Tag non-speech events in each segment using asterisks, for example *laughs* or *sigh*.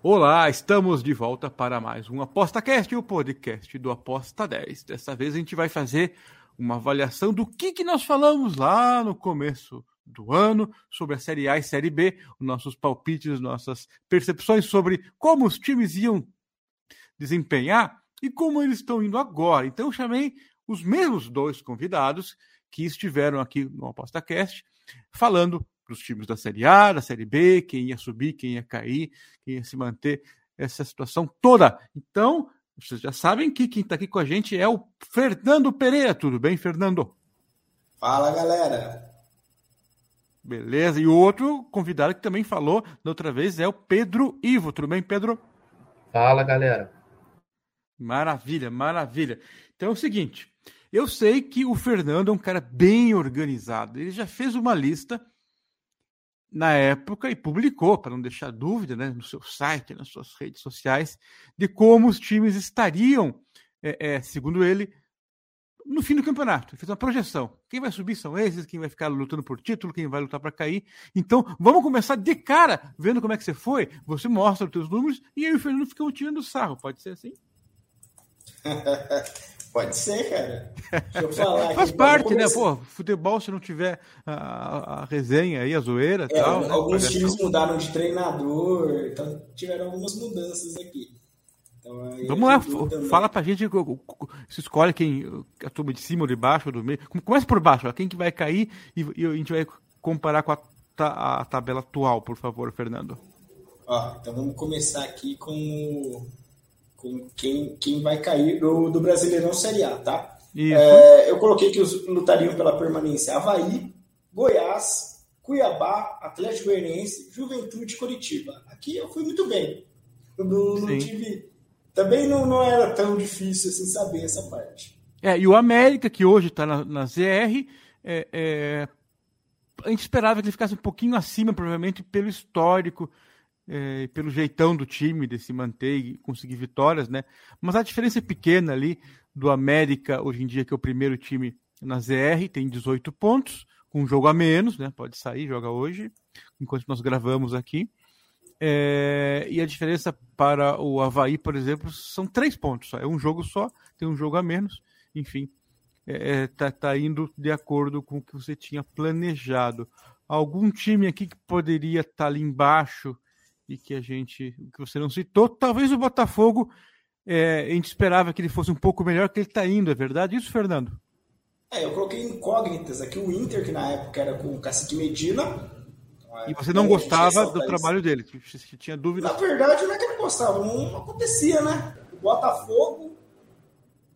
Olá, estamos de volta para mais um ApostaCast, o podcast do Aposta 10. Dessa vez a gente vai fazer uma avaliação do que, que nós falamos lá no começo do ano sobre a Série A e Série B, os nossos palpites, nossas percepções sobre como os times iam desempenhar e como eles estão indo agora. Então eu chamei os mesmos dois convidados que estiveram aqui no ApostaCast falando dos times da Série A, da Série B, quem ia subir, quem ia cair, quem ia se manter, essa situação toda. Então, vocês já sabem que quem está aqui com a gente é o Fernando Pereira. Tudo bem, Fernando? Fala, galera. Beleza. E o outro convidado que também falou da outra vez é o Pedro Ivo. Tudo bem, Pedro? Fala, galera. Maravilha, maravilha. Então é o seguinte: eu sei que o Fernando é um cara bem organizado. Ele já fez uma lista na época e publicou, para não deixar dúvida, né, no seu site, nas suas redes sociais, de como os times estariam, é, é, segundo ele, no fim do campeonato. Ele fez uma projeção. Quem vai subir são esses, quem vai ficar lutando por título, quem vai lutar para cair. Então, vamos começar de cara, vendo como é que você foi. Você mostra os seus números e aí o Fernando fica tirando sarro. Pode ser assim? *laughs* Pode ser, cara. Deixa eu falar *laughs* Faz parte, né? Pô, futebol, se não tiver a, a resenha aí, a zoeira é, tal. Né? Alguns né? times mudaram de treinador, então tiveram algumas mudanças aqui. Então, Vamos lá, fala pra gente, se escolhe quem, a turma de cima ou de baixo ou do meio. Começa por baixo, ó, quem que vai cair e, e, a gente vai comparar com a, a tabela atual, por favor, Fernando. Ó, então vamos começar aqui com com quem, quem vai cair do, do Brasileirão Série A, tá? É, eu coloquei que os lutariam pela permanência Havaí, Goiás, Cuiabá, Atlético Goianiense, Juventude e Curitiba. Aqui eu fui muito bem. Não, não tive. Também não, não era tão difícil assim saber essa parte. É, e o América, que hoje está na, na ZR, é, é, a gente esperava que ele ficasse um pouquinho acima, provavelmente, pelo histórico é, pelo jeitão do time de se manter e conseguir vitórias, né? Mas a diferença é pequena ali do América, hoje em dia, que é o primeiro time na ZR, tem 18 pontos, com um jogo a menos, né? Pode sair, joga hoje, enquanto nós gravamos aqui. É, e a diferença para o Havaí, por exemplo, são três pontos. Só. É um jogo só, tem um jogo a menos. Enfim, é, tá, tá indo de acordo com o que você tinha planejado. Algum time aqui que poderia estar tá ali embaixo e que a gente, que você não citou, talvez o Botafogo, é, a gente esperava que ele fosse um pouco melhor que ele está indo, é verdade isso, Fernando? É, eu coloquei incógnitas aqui, o Inter, que na época era com o Cacique Medina. E você não gostava do trabalho dele, você tinha dúvida? Na verdade, não é que eu não gostava, não acontecia, né? O Botafogo,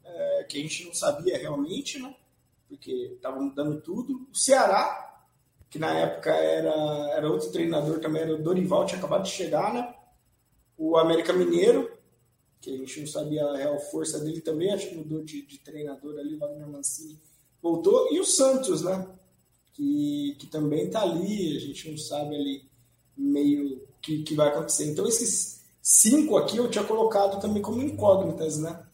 é, que a gente não sabia realmente, né? Porque estava mudando tudo. O Ceará, que na época era, era outro treinador também, era o Dorival, tinha acabado de chegar, né? O América Mineiro, que a gente não sabia a real força dele também, acho que mudou de, de treinador ali, Wagner Mancini voltou, e o Santos, né? Que, que também tá ali, a gente não sabe ali meio que, que vai acontecer. Então esses cinco aqui eu tinha colocado também como incógnitas, né?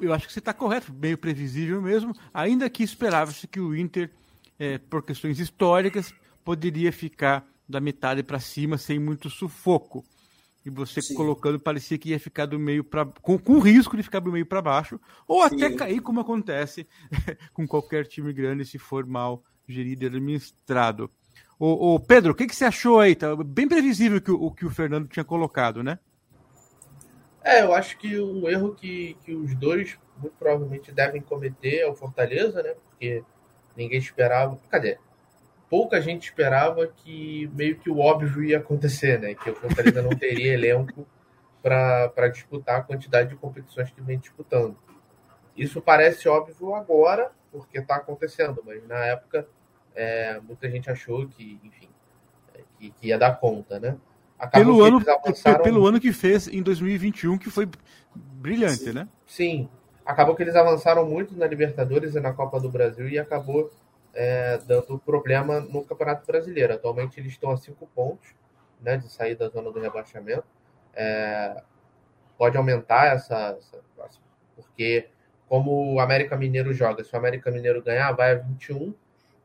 Eu acho que você está correto, meio previsível mesmo, ainda que esperava-se que o Inter é, por questões históricas, poderia ficar da metade para cima sem muito sufoco. E você Sim. colocando parecia que ia ficar do meio para com, com risco de ficar do meio para baixo, ou Sim. até cair, como acontece *laughs* com qualquer time grande se for mal gerido e administrado. O, o Pedro, o que, que você achou aí? Tá bem previsível que o que o Fernando tinha colocado, né? É, eu acho que um erro que, que os dois muito provavelmente devem cometer é o Fortaleza, né? Porque Ninguém esperava. Cadê? Pouca gente esperava que meio que o óbvio ia acontecer, né? Que o Fortaleza não teria elenco para disputar a quantidade de competições que vem disputando. Isso parece óbvio agora, porque está acontecendo, mas na época é, muita gente achou que, enfim, é, que, que, ia dar conta, né? pelo ano, avançaram... pelo ano que fez em 2021, que foi brilhante, sim, né? Sim. Acabou que eles avançaram muito na Libertadores e na Copa do Brasil e acabou é, dando problema no Campeonato Brasileiro. Atualmente eles estão a cinco pontos né, de sair da zona do rebaixamento. É, pode aumentar essa, essa, porque como o América Mineiro joga, se o América Mineiro ganhar, vai a 21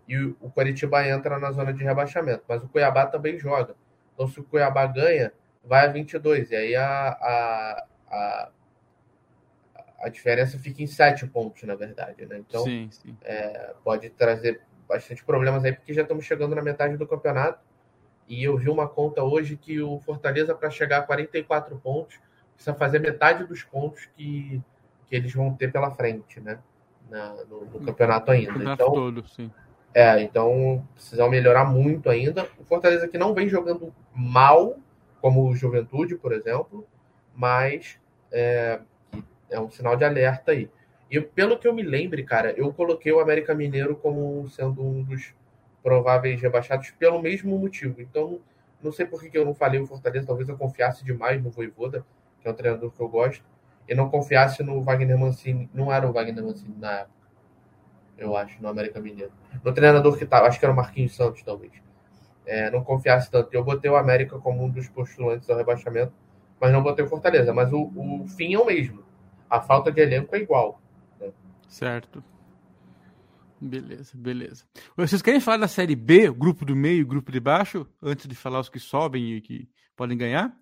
e o, Coritiba entra na zona de rebaixamento. Mas o Cuiabá também joga. Então, se o Cuiabá ganha, vai a 22. E aí a, a, a, a diferença fica em 7 pontos, na verdade. Né? Então, sim, sim. É, pode trazer bastante problemas aí, porque já estamos chegando na metade do campeonato. E eu vi uma conta hoje que o Fortaleza, para chegar a 44 pontos, precisa fazer metade dos pontos que, que eles vão ter pela frente, né? Na, no, no, campeonato ainda. campeonato então, todo, sim. É, então precisam melhorar muito ainda. O Fortaleza que não vem jogando mal, como o Juventude, por exemplo, mas é, é um sinal de alerta aí. E pelo que eu me lembre, cara, eu coloquei o América Mineiro como sendo um dos prováveis rebaixados pelo mesmo motivo. Então, não sei por que eu não falei o Fortaleza, talvez eu confiasse demais no Voivoda, que é um treinador que eu gosto, e não confiasse no Wagner Mancini. Não era o Wagner Mancini na época, eu acho, no América Mineiro. No treinador que estava, acho que era o Marquinhos Santos, talvez. É, não confiasse tanto. Eu botei o América como um dos postulantes ao rebaixamento, mas não botei o Fortaleza. Mas o, o fim é o mesmo. A falta de elenco é igual. Né? Certo. Beleza, beleza. Vocês querem falar da Série B, o grupo do meio e o grupo de baixo, antes de falar os que sobem e que podem ganhar?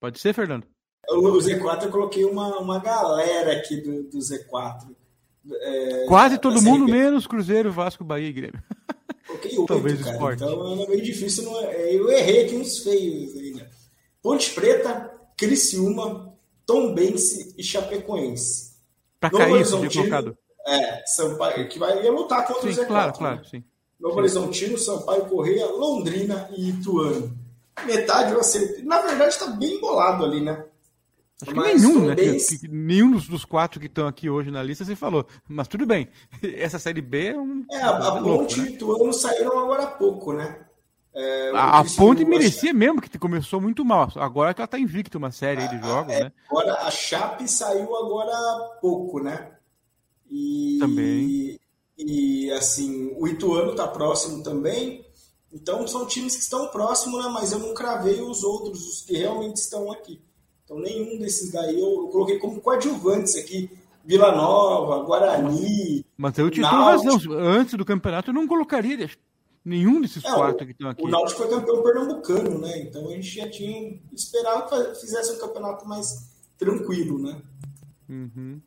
Pode ser, Fernando? O Z4 eu coloquei uma, uma galera aqui do, do Z4. É, Quase todo mundo, menos Cruzeiro, Vasco, Bahia e Grêmio. Coloquei *laughs* oito, Talvez cara. Esporte. Então é meio difícil. Não é, eu errei aqui uns feios aí, né? Ponte Preta, Criciúma, Tombense e Chapecoense. Para cair, colocado. É, Sampaio, que vai lutar contra sim, o Z4. Claro, claro, sim. Novo Horizontino, Sampaio Correia, Londrina e Ituano. Metade eu acertei. Na verdade, está bem bolado ali, né? Acho que nenhum, né? Que, que, nenhum dos, dos, quatro que estão aqui hoje na lista você falou. Mas tudo bem. *laughs* Essa série B é um. É, a, a Ponte né? e Ituano saíram agora há pouco, né? É, a, a Ponte merecia mesmo, que começou muito mal. Agora que ela está invicta uma série a, de jogos, é, né? Agora a Chape saiu agora há pouco, né? E, também. E, assim, o Ituano está próximo também. Então são times que estão próximos, né? Mas eu não cravei os outros, os que realmente estão aqui. Então nenhum desses daí eu, eu coloquei como coadjuvantes aqui. Vila Nova, Guarani. Mas eu te tenho razão. Antes do campeonato eu não colocaria nenhum desses é, quatro que estão aqui. O Náutico foi campeão pernambucano, né? Então a gente já tinha esperado que fizesse um campeonato mais tranquilo, né? Uhum.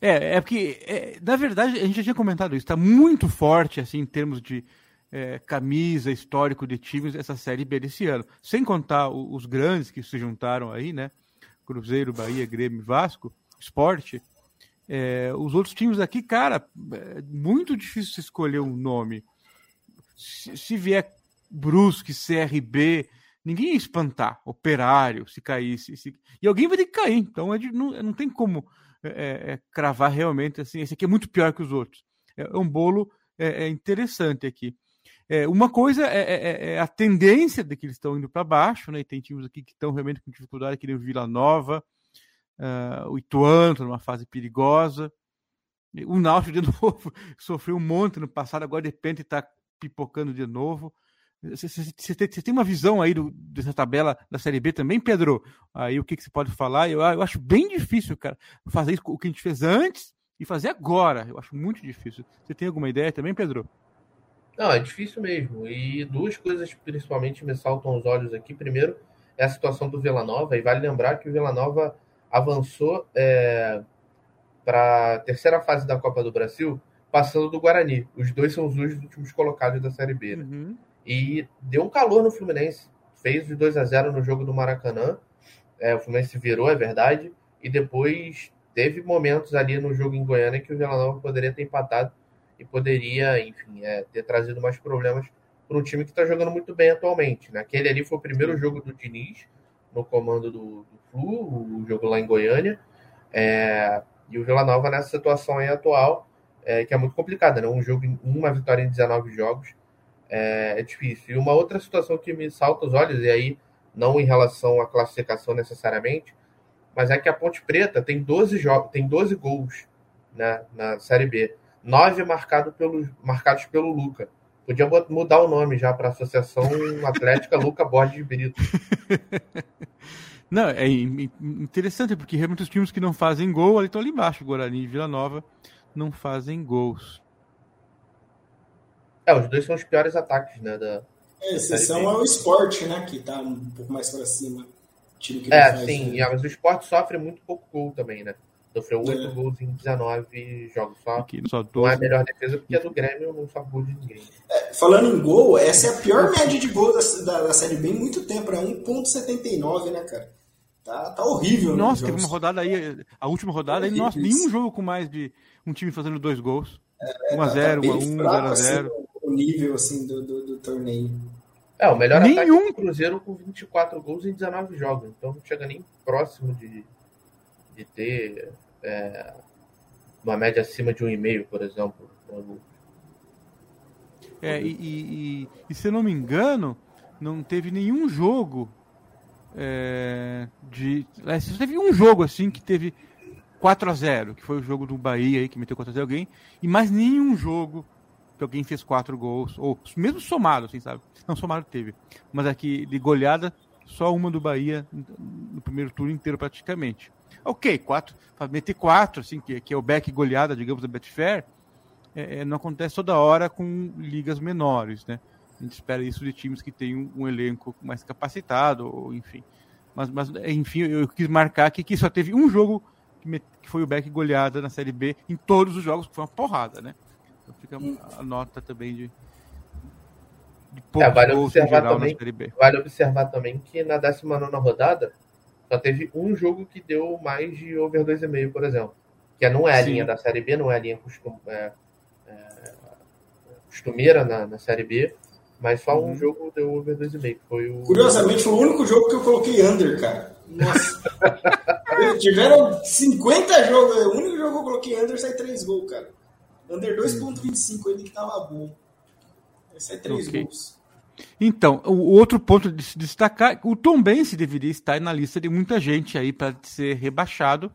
É, é porque, é, na verdade, a gente já tinha comentado isso, está muito forte, assim, em termos de é, camisa, histórico de times, essa Série B desse ano. Sem contar o, os grandes que se juntaram aí, né? Cruzeiro, Bahia, Grêmio, Vasco, Esporte. É, os outros times aqui, cara, é muito difícil escolher um nome. Se, se vier Brusque, CRB, ninguém ia espantar. Operário, se caísse. Se... E alguém vai ter que cair. Então é de, não, não tem como é, é, é, cravar realmente assim, esse aqui é muito pior que os outros. É, é um bolo é, interessante aqui. uma coisa é, a tendência de que eles estão indo para baixo, né? E tem times aqui que estão realmente com dificuldade, que nem o Vila Nova, uh, o Ituano está numa fase perigosa. O Náutico de *laughs* novo sofreu um monte no passado, agora de repente está pipocando de novo. Você tem uma visão aí do, dessa tabela da Série B também, Pedro? Aí o que, que você pode falar? Eu, eu, acho bem difícil, cara, fazer isso, o que a gente fez antes e fazer agora. Eu acho muito difícil. Você tem alguma ideia também, Pedro? Não, é difícil mesmo. E duas coisas principalmente me saltam aos olhos aqui. Primeiro, é a situação do Vila Nova. E vale lembrar que o Vila Nova avançou é, para a terceira fase da Copa do Brasil, passando do Guarani. Os dois são os últimos colocados da Série B. Né? Uhum. E deu um calor no Fluminense. Fez os 2 a 0 no jogo do Maracanã. É, o Fluminense virou, é verdade. E depois teve momentos ali no jogo em Goiânia que o Vila Nova poderia ter empatado e poderia, enfim, é, ter trazido mais problemas para um time que está jogando muito bem atualmente. Né? Aquele ali foi o primeiro jogo do Diniz no comando do, do Flu, o jogo lá em Goiânia. É, e o Vila Nova nessa situação aí atual, é, que é muito complicada, né? Um jogo, uma vitória em 19 jogos é, é difícil. E uma outra situação que me salta os olhos, e aí não em relação à classificação necessariamente, mas é que a Ponte Preta tem 12 jogos, tem 12 gols né, na Série B. Nove marcado pelo, marcados pelo Luca. Podia mudar o nome já para Associação *laughs* Atlética Luca Borges de Brito. *laughs* Não, é interessante, porque realmente os times que não fazem gol ali estão ali embaixo, Guarani e Vila Nova não fazem gols. É, os dois são os piores ataques, né? Da, é, exceção é o esporte, né? Que tá um pouco mais para cima. Time que é, faz, sim, né? mas o esporte sofre muito pouco gol também, né? Sofreu 8 é. gols em 19 jogos só. Aqui, só não é a melhor defesa porque a do Grêmio não só gol de ninguém. É, falando em gol, essa é a pior média de gol da, da, da Série B em muito tempo. É 1,79, né, cara? Tá, tá horrível. Né, nossa, teve uma rodada aí, a última rodada, aí, nossa, nenhum jogo com mais de um time fazendo dois gols. 1x0, 1x1, 0x0. O nível assim, do, do, do, torneio. É, o melhor Nenhum... ataque é o Cruzeiro com 24 gols em 19 jogos. Então não chega nem próximo de, de ter é, uma média acima de um e meio, por exemplo. É, e, e, e, se eu não me engano, não teve nenhum jogo é, de. É, teve um jogo assim que teve 4 a 0 que foi o jogo do Bahia aí, que meteu 4 a 0 alguém, e mais nenhum jogo que alguém fez 4 gols, ou mesmo somado, assim, sabe? Não, somado teve. Mas aqui, de goleada, só uma do Bahia no primeiro turno inteiro praticamente. Ok, quatro, meter quatro, assim, que, que é o back goleada, digamos, da Betfair, é, é, não acontece toda hora com ligas menores, né? A gente espera isso de times que têm um, um elenco mais capacitado, ou enfim. Mas, mas, enfim, eu quis marcar aqui que só teve um jogo que, me, que foi o back goleada na Série B em todos os jogos, que foi uma porrada, né? Então fica a nota também de, de é, vale observar também, Vale observar também que na 19 rodada só teve um jogo que deu mais de over 2,5, por exemplo. Que não é a Sim. linha da Série B, não é a linha costum, é, é, costumeira na, na Série B, mas só uhum. um jogo deu over 2,5. Foi o... Curiosamente, foi o único jogo que eu coloquei under, cara. Nossa. *laughs* Tiveram 50 jogos. O único jogo que eu coloquei under sai 3 gols, cara. Under 2,25 ele que tava bom. Sai 3 okay. gols. Então, o outro ponto de se destacar, o Tom Bense deveria estar na lista de muita gente aí para ser rebaixado.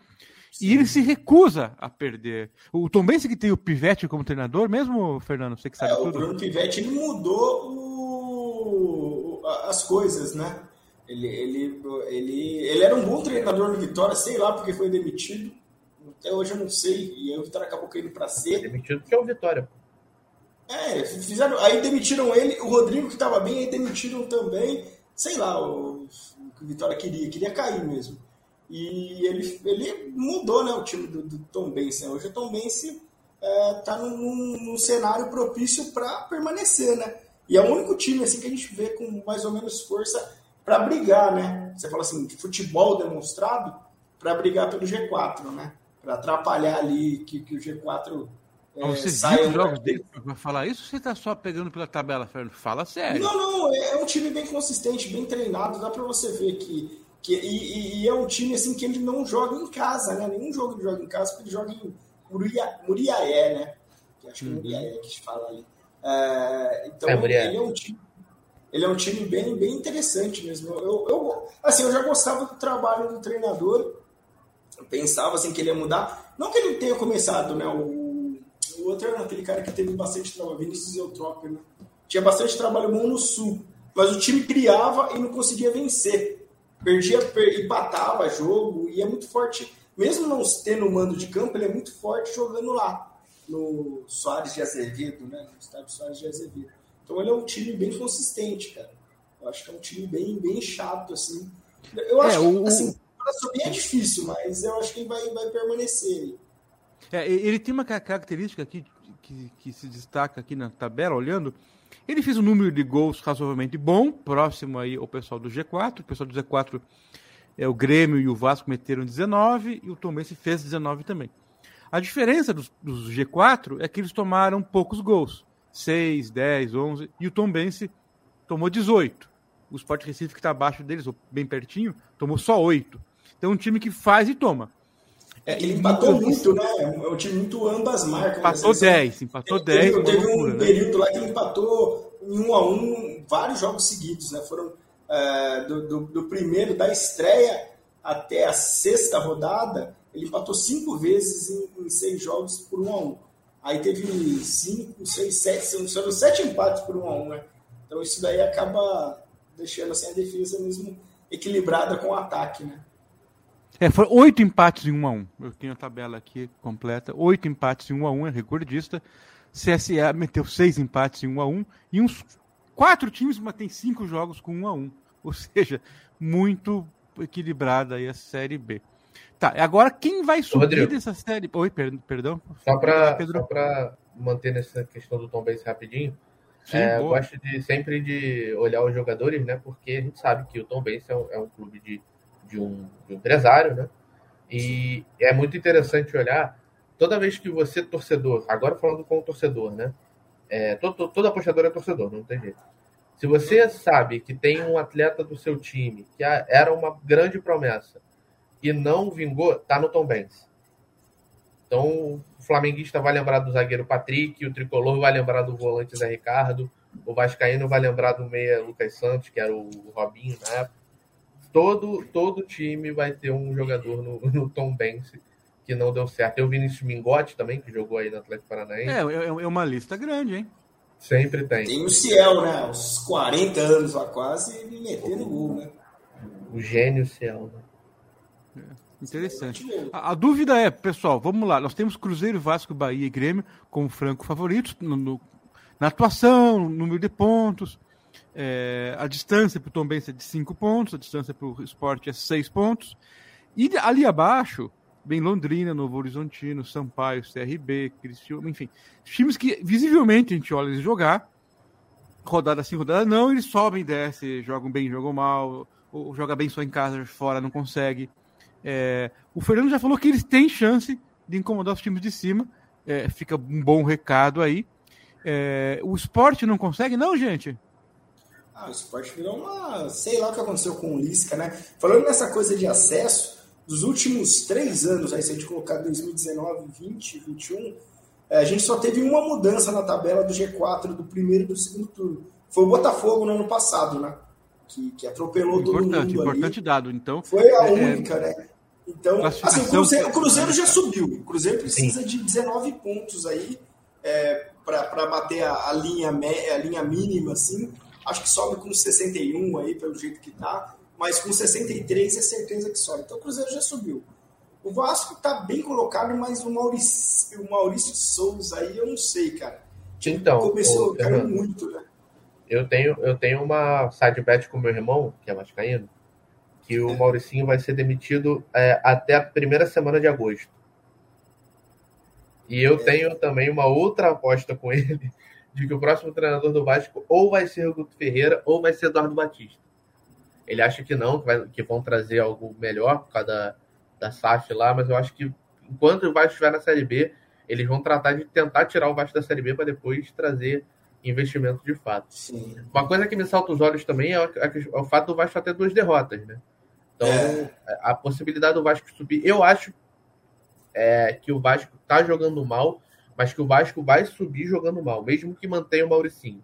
Sim. E ele se recusa a perder. O Tom Bense que tem o Pivete como treinador, mesmo, Fernando, você que sabe é, tudo. O Bruno Pivete ele mudou o... as coisas, né? Ele, ele, ele, ele era um bom treinador no Vitória, sei lá porque foi demitido. Até hoje eu não sei. E o Vitória acabou caindo para ser. Demitido porque é o Vitória. É, fizeram, aí demitiram ele, o Rodrigo que estava bem, aí demitiram também, sei lá, o, o que o Vitória queria, queria cair mesmo. E ele, ele mudou né, o time do, do Tom Bense. Né? Hoje o Tom Bense está é, num, num, cenário propício para permanecer, né? E é o único time assim que a gente vê com mais ou menos força para brigar, né? Você fala assim, de futebol demonstrado para brigar pelo G4, né? Para atrapalhar ali que, que o G4 é, você viu os jogos dele para falar isso ou você está só pegando pela tabela, Fernando? Fala sério. Não, não, é, é um time bem consistente, bem treinado, dá para você ver que. Que e, e, é um time assim que ele não joga em casa, né? Nenhum jogo ele joga em casa, porque ele joga em Muria, Muriaé, né? Que acho que é uhum. Muriaé que fala ali. É, então, é, ele é um time. Ele é um time bem, bem interessante mesmo. Eu, eu, assim, eu já gostava do trabalho do treinador. Eu pensava assim que ele ia mudar. Não que ele tenha começado, né? O, o outro era aquele cara que teve bastante trabalho, Vinícius Eutrópio, né? Tinha bastante trabalho bom no Sul, mas o time criava e não conseguia vencer. Perdia, per, empatava jogo e é muito forte. Mesmo não tendo mando de campo, ele é muito forte jogando lá, no Soares de Azevedo, né? No estádio Soares de Azevedo. Então ele é um time bem consistente, cara. Eu acho que é um time bem, bem chato, assim. Eu é, acho é, o... que, assim, para subir é difícil, mas eu acho que ele vai, vai permanecer. É, ele tem uma característica aqui que, que, se destaca aqui na tabela, olhando. Ele fez um número de gols razoavelmente bom, próximo aí ao pessoal do G4. O pessoal do G4 é o Grêmio e o Vasco meteram 19 e o Tombense fez 19 também. A diferença dos, dos G4 é que eles tomaram poucos gols, 6, 10, 11, e o Tombense tomou 18. O Sport Recife, que está abaixo deles, ou bem pertinho, tomou só 8. Então, é um time que faz e toma. É, ele empatou muito, né? É um time muito ambas marcas. Empatou 10, empatou 10. Teve, teve loucura, um né? período lá que ele empatou em um a um vários jogos seguidos, né? Foram é, do, do, do, primeiro, da estreia até a sexta rodada, ele empatou cinco vezes em, em seis jogos por um a um. Aí teve cinco, seis, sete, são sete empates por um a um, né? Então isso daí acaba deixando assim, a defesa mesmo equilibrada com o ataque, né? É, foi oito empates em 1 um a 1 um. Eu tenho a tabela aqui completa. Oito empates em 1 um a 1 um, é recordista. CSA meteu seis empates em 1 um a 1 um, e uns quatro times mas tem cinco jogos com 1 um a 1 um. Ou seja, muito equilibrada aí a Série B. Tá, agora quem vai subir Rodrigo, dessa série? Oi, per perdão. Só para manter nessa questão do Tom Benz rapidinho, Sim, é, eu gosto de sempre de olhar os jogadores, né? Porque a gente sabe que o Tom Benz é um, é um clube de de um, de um empresário, né? E é muito interessante olhar, toda vez que você, torcedor, agora falando com o torcedor, né? É, todo, todo apostador é torcedor, não tem jeito. Se você sabe que tem um atleta do seu time que era uma grande promessa e não vingou, tá no Tom Benz. Então, o flamenguista vai lembrar do zagueiro Patrick, o tricolor vai lembrar do volante Zé Ricardo, o vascaíno vai lembrar do meia Lucas Santos, que era o Robinho na época todo, todo time vai ter um jogador no, no Tom Bense que não deu certo. Tem o Vinícius Mingotti também, que jogou aí no Atlético Paranaense. É, é, é uma lista grande, hein? Sempre tem. Tem o Ciel, né? Uns 40 anos lá quase, e metendo gol, né? O gênio Ciel, né? É, interessante. A, a, dúvida é, pessoal, vamos lá. Nós temos Cruzeiro, Vasco, Bahia e Grêmio como franco favoritos no, no, na atuação, no número de pontos. É, a distância para o Tom Benz é de 5 pontos, a distância para o esporte é 6 pontos. E ali abaixo, vem Londrina, Novo Horizontino, Sampaio, CRB, Criciúma, enfim. Times que visivelmente a gente olha eles jogar, rodada sim, rodada não, eles sobem e descem, jogam bem, jogam mal, ou joga bem só em casa, fora não consegue. É, o Fernando já falou que eles têm chance de incomodar os times de cima, é, fica um bom recado aí. É, o esporte não consegue, não, gente? Ah, o esporte virou uma. Sei lá o que aconteceu com o Lisca, né? Falando nessa coisa de acesso, dos últimos três anos, aí se a gente colocar 2019, 20, 21, a gente só teve uma mudança na tabela do G4 do primeiro e do segundo turno. Foi o Botafogo no ano passado, né? Que, que atropelou importante, todo mundo. Importante ali. dado, então. Foi a é, única, né? Então, assim, o Cruzeiro, o Cruzeiro já subiu. O Cruzeiro precisa Sim. de 19 pontos aí é, para bater a, a, linha, a linha mínima, assim acho que sobe com 61 aí, pelo jeito que tá, mas com 63 é certeza que sobe. Então o Cruzeiro já subiu. O Vasco tá bem colocado, mas o Maurício, o Maurício Souza aí eu não sei, cara. Então, começou o, caiu muito, né? Eu tenho, eu tenho uma side bet com meu irmão, que é vascaíno, que o é. Mauricinho vai ser demitido é, até a primeira semana de agosto. E eu é. tenho também uma outra aposta com ele, de que o próximo treinador do Vasco ou vai ser o Guto Ferreira ou vai ser Eduardo Batista. Ele acha que não, que, vai, que vão trazer algo melhor por causa da, da SAF lá, mas eu acho que enquanto o Vasco estiver na Série B, eles vão tratar de tentar tirar o Vasco da Série B para depois trazer investimento de fato. Sim. Uma coisa que me salta os olhos também é o, é o fato do Vasco ter duas derrotas, né? Então, é. a possibilidade do Vasco subir. Eu acho é, que o Vasco está jogando mal, mas que o Vasco vai subir jogando mal, mesmo que mantenha o Mauricinho.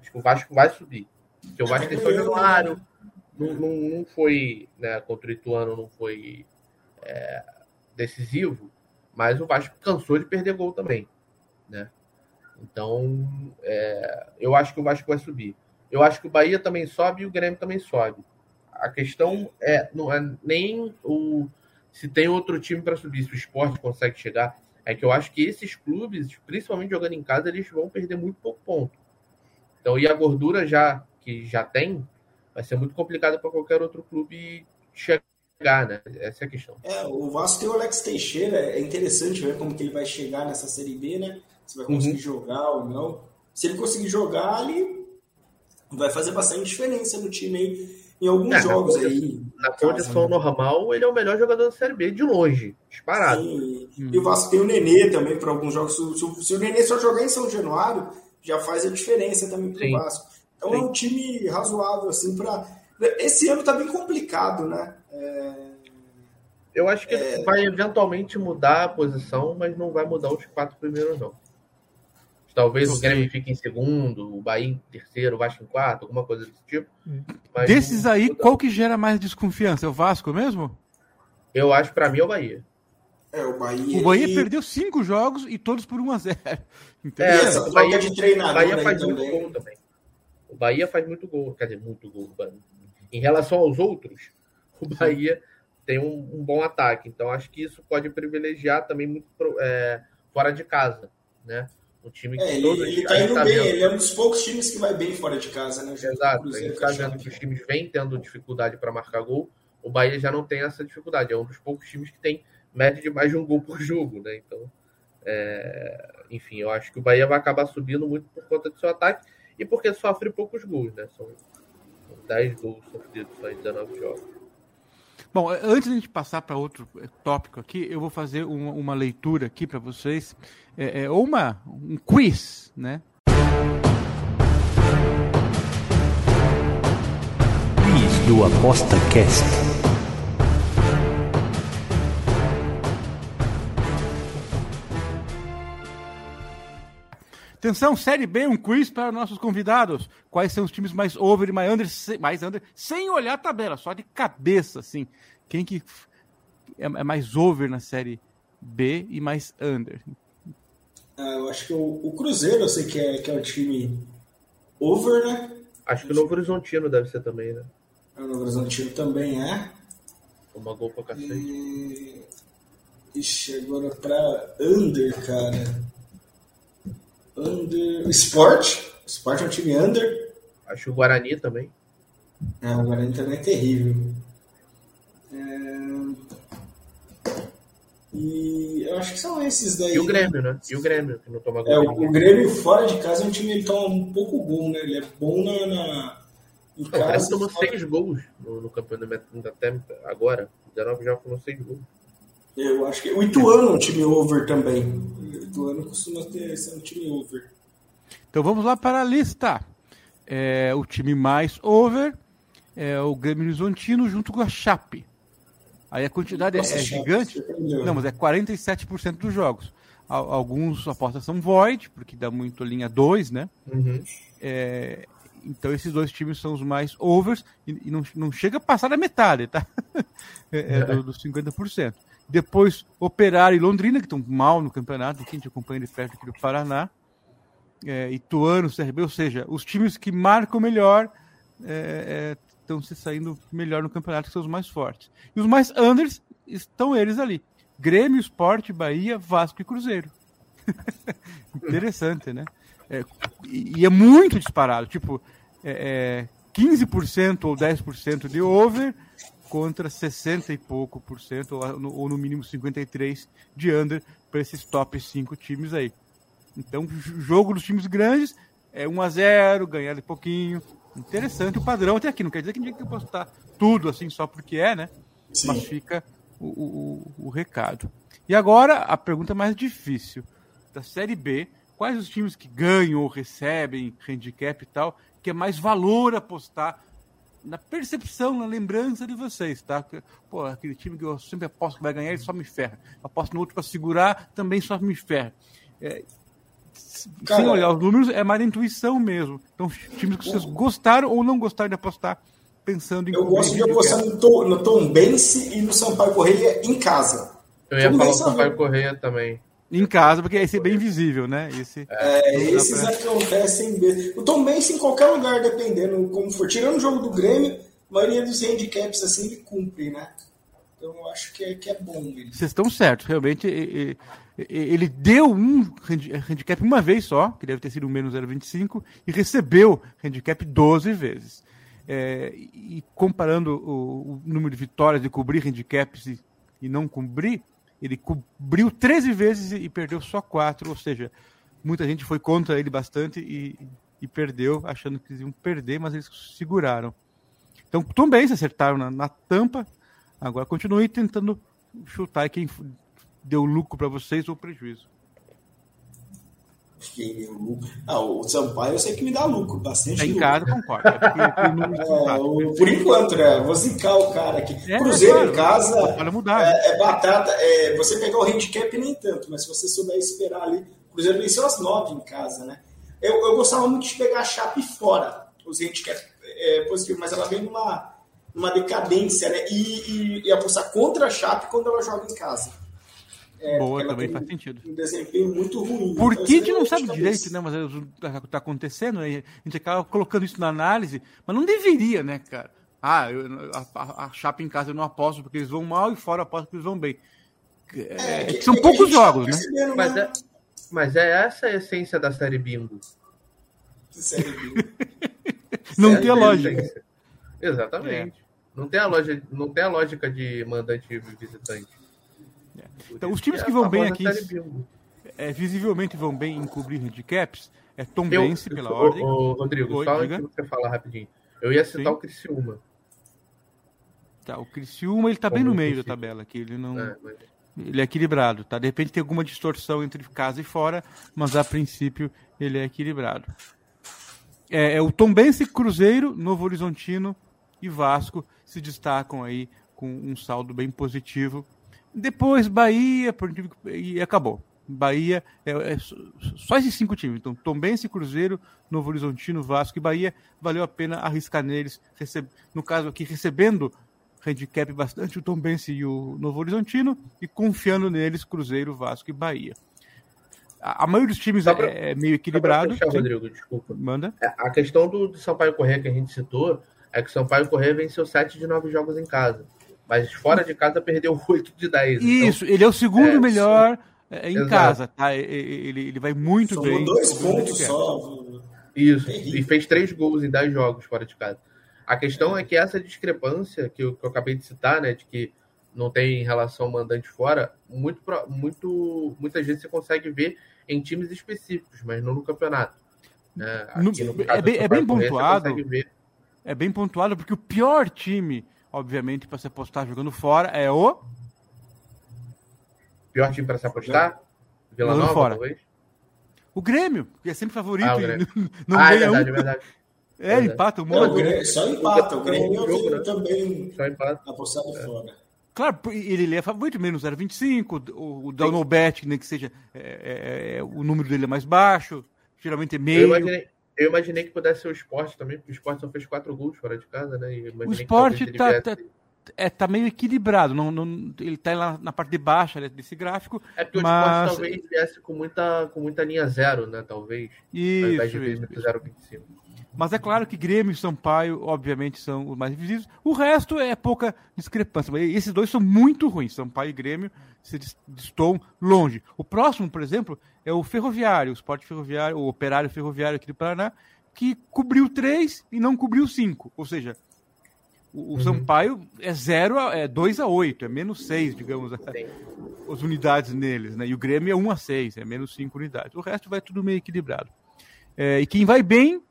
Acho que o Vasco vai subir. Porque o Vasco tem São Januário, não, não, não foi, né, contra o Ituano não foi é, decisivo, mas o Vasco cansou de perder gol também, né? Então, é, eu acho que o Vasco vai subir. Eu acho que o Bahia também sobe e o Grêmio também sobe. A questão é não é nem o se tem outro time para subir, se o esporte consegue chegar é que eu acho que esses clubes, principalmente jogando em casa, eles vão perder muito pouco ponto. Então, e a gordura já que já tem, vai ser muito complicado para qualquer outro clube chegar, né? Essa é a questão. É, o Vasco tem o Alex Teixeira, é interessante ver como que ele vai chegar nessa Série B, né? Se vai conseguir uhum. jogar ou não. Se ele conseguir jogar, ele vai fazer bastante diferença no time aí em alguns é, jogos aí. Na condição normal, ele é o melhor jogador da Série B de longe, disparado. Sim. Hum. E o Vasco tem o Nenê também para alguns jogos. Se, se, o Nenê só jogar em São Januário, já faz a diferença também para o Vasco. Então Sim. é um time razoável, assim, para. Esse ano tá bem complicado, né? É... Eu acho que é... vai eventualmente mudar a posição, mas não vai mudar os quatro primeiros, não. Talvez o Grêmio fique em segundo, o Bahia em terceiro, o Vasco em quarto, alguma coisa desse tipo. Mas Desses aí, qual que gera mais desconfiança? É o Vasco mesmo? Eu acho para mim é o Bahia. É, o Bahia. O Bahia e... perdeu cinco jogos e todos por 1 a 0 *laughs* É, essa o Bahia, de treinar, o Bahia faz também. muito gol também. O Bahia faz muito gol, quer dizer, muito gol. Em relação aos outros, *laughs* o Bahia tem um, um bom ataque. Então acho que isso pode privilegiar também muito é, fora de casa, né? Um time que é, ele, ele tá indo tá bem, vendo... ele é um dos poucos times que vai bem fora de casa, né? Exato, a gente tá vendo que os times vêm tendo dificuldade para marcar gol. O Bahia já não tem essa dificuldade, é um dos poucos times que tem média de mais de um gol por jogo, né? Então, é... enfim, eu acho que o Bahia vai acabar subindo muito por conta do seu ataque e porque sofre poucos gols, né? São 10 gols sofridos só em 19 jogos. Bom, antes de a gente passar para outro eh, tópico aqui, eu vou fazer uma, uma leitura aqui para vocês, é, é, ou uma, um quiz, né? Quiz do Aposta Cast. Atenção, Série B, um quiz para nossos convidados. Quais são os times mais over e mais under, mais under sem olhar a tabela, só de cabeça, assim. Quem que é, é mais over na Série B e mais under? Ah, eu acho que o, o, Cruzeiro, eu sei que é, que é o time over, né? Acho que o Novo Horizontino deve ser também, né? O Novo Horizontino também é. Uma gol pra cacete. E... Ixi, agora pra under, cara. Under. Sport. Sport é um time under. Acho o Guarani também. É, o Guarani também é terrível. É... E eu acho que são esses daí. E o Grêmio, né? E o Grêmio, que não toma gol. É, o, o Grêmio fora de casa é um time que toma um pouco gol, né? Ele é bom na. na... Em casa, o Grêmio tomou fora... seis gols no, no campeonato até agora. 19 jogos tomou seis gols. Eu acho que o Ituano é um time over também. O Ituano costuma ter, ser um time over. Então vamos lá para a lista. É, o time mais over é o Grêmio Horizontino junto com a Chape. Aí a quantidade Nossa, é, é gigante. Não, mas é 47% dos jogos. Alguns apostas são void, porque dá muito linha 2, né? Uhum. É, então esses dois times são os mais overs e, e não, não chega a passar da metade, tá? *laughs* é, é do, dos 50%. Depois, Operário e Londrina, que estão mal no campeonato, que a gente acompanha de perto aqui do Paraná. É, Ituano, CRB, ou seja, os times que marcam melhor é, é, estão se saindo melhor no campeonato, que são os mais fortes. E os mais unders estão eles ali. Grêmio, Esporte, Bahia, Vasco e Cruzeiro. *laughs* Interessante, né? É, e, é muito disparado. Tipo, é, é 15% ou 10% de over contra 60 e pouco por cento, ou ou no mínimo 53 de under para esses top 5 times aí. Então, o jogo dos times grandes é 1 a 0 ganhar de pouquinho. Interessante o padrão até aqui. Não quer dizer que a gente tem que postar tudo assim só porque é, né? Sim. Mas fica o, o, o recado. E agora, a pergunta mais difícil. Da Série B, quais os times que ganham ou recebem handicap e tal, que é mais valor apostar na percepção, na lembrança de vocês, tá? Pô, aquele time que eu sempre aposto que vai ganhar, ele só me ferra. Aposto no outro para segurar, também só me ferra. É, Cara, sem olhar os números, é mais intuição mesmo. Então, times que vocês gostaram ou não gostaram de apostar, pensando em. Eu gosto de apostar no Tom, no Tom Bense e no Sampaio Correia em casa. Eu ia Tom falar o Sampaio Correia também. Em casa, porque esse é bem visível, né? Esse, é, esses pra... acontecem mesmo. O Tom Bense em qualquer lugar, dependendo como for. Tirando o jogo do Grêmio, a maioria dos handicaps assim ele cumpre, né? Então eu acho que é, que é bom. Vocês estão certos, realmente. Ele deu um handicap uma vez só, que deve ter sido um menos 0,25, e recebeu handicap 12 vezes. É, e comparando o, o, número de vitórias de cobrir handicaps e, e não cobrir, ele cobriu 13 vezes e perdeu só 4, ou seja, muita gente foi contra ele bastante e, e perdeu, achando que iam perder, mas eles seguraram. Então, também se acertaram na, na tampa. Agora continue tentando chutar quem deu lucro para vocês ou prejuízo. Quem deu lucro? Ah, o Sampaio eu sei que me dá lucro, bastante. É em casa, concordo. É, *laughs* o, por enquanto, né? Vou zicar o cara aqui. É, Cruzeiro claro, em casa mudar, é, é, batata. É, você pegar o handicap nem tanto, mas se você souber esperar ali, O Cruzeiro venceu as nove em casa, né? Eu, eu gostava muito de pegar a Chape fora, os handicap é, positivo, mas ela vem numa, numa decadência, né? E, e, e apostar contra a Chape quando ela joga em casa. É, Boa, também faz sentido. Um desempenho muito ruim. Por então, que a gente não sabe direito, né? Mas está acontecendo, a gente acaba colocando isso na análise, mas não deveria, né, cara? Ah, eu, a, a, Chapa em casa eu não aposto porque eles vão mal e fora eu aposto porque eles vão bem. É, é, são poucos tá jogos, tá né? Mas é, mas é essa a essência da série Bingo. Série Bingo. *laughs* não tem a lógica. Exatamente. É. Não, tem a lógica, não tem a lógica de mandante e visitante. Então, os times que vão bem aqui, é, visivelmente vão bem em cobrir handicaps, é Tom eu, Bense, pela eu, ordem. Ô, Rodrigo, Oi, só diga. antes de você falar rapidinho. Eu ia citar Sim. o Criciúma. Tá, o Criciúma ele tá Como bem no meio da tabela aqui, ele não é, mas... ele é equilibrado, tá? De repente tem alguma distorção entre casa e fora, mas a princípio ele é equilibrado. É, é o Tombense, Cruzeiro, Novo Horizontino e Vasco se destacam aí com um saldo bem positivo. Depois Bahia, e acabou. Bahia é, é, só esses cinco times. Então, Tombense, Cruzeiro, Novo Horizontino, Vasco e Bahia, valeu a pena arriscar neles. Recebe, no caso aqui, recebendo handicap bastante o Tombense e o Novo Horizontino e confiando neles Cruzeiro, Vasco e Bahia. A, a maioria dos times pra, é, é, meio equilibrado. Fechar, Rodrigo, desculpa. Manda. É, a questão do, do Sampaio Corrêa que a gente citou é que o Sampaio Corrêa venceu sete de nove jogos em casa. Mas fora de casa perdeu *laughs* 8 de 10. Então Isso, então, ele é o segundo é, melhor é, em Exato. casa, tá? Ele, ele vai muito Somou bem. dois pontos só. Isso, e fez três gols em 10 jogos fora de casa. A questão é que essa discrepância que eu, que eu acabei de citar, né, de que não tem relação mandante fora, muito, muito, muitas vezes você consegue ver em times específicos, mas não no campeonato. Né? No, no é bem, é bem pontuado. É bem pontuado porque o pior time, obviamente, para se apostar jogando fora é o Pior time para se apostar? Vila Nova, fora. talvez? O Grêmio, que é sempre favorito. Ah, *laughs* não ah, é verdade, um. é verdade. *laughs* É, verdade. empata o Grêmio, Só empata. O Grêmio eu né? também só empata. apostado é. fora. Claro, ele é favorito, menos 0,25. O, o Downobet, nem que seja é, é, é, o número dele é mais baixo. Geralmente é meio. Eu imaginei, eu imaginei que pudesse ser o esporte também, porque o esporte só fez quatro gols fora de casa, né? o esporte tá, tá, é, tá meio equilibrado. Não, não, ele tá lá na parte de baixo desse gráfico. É porque mas... o esporte talvez viesse com muita, com muita linha zero, né? Talvez. Isso, ao invés de isso, isso. 0,25. Mas é claro que Grêmio e Sampaio, obviamente, são os mais visíveis. O resto é pouca discrepância. Mas esses dois são muito ruins. Sampaio e Grêmio se estão longe. O próximo, por exemplo, é o Ferroviário, o Esporte Ferroviário, o Operário Ferroviário aqui do Paraná, que cobriu três e não cobriu cinco. Ou seja, o, o uhum. Sampaio é 0 é 2 a 8, é menos 6, digamos, as unidades neles, né? E o Grêmio é 1 a 6, é menos 5 unidades. O resto vai tudo meio equilibrado. É, e quem vai bem,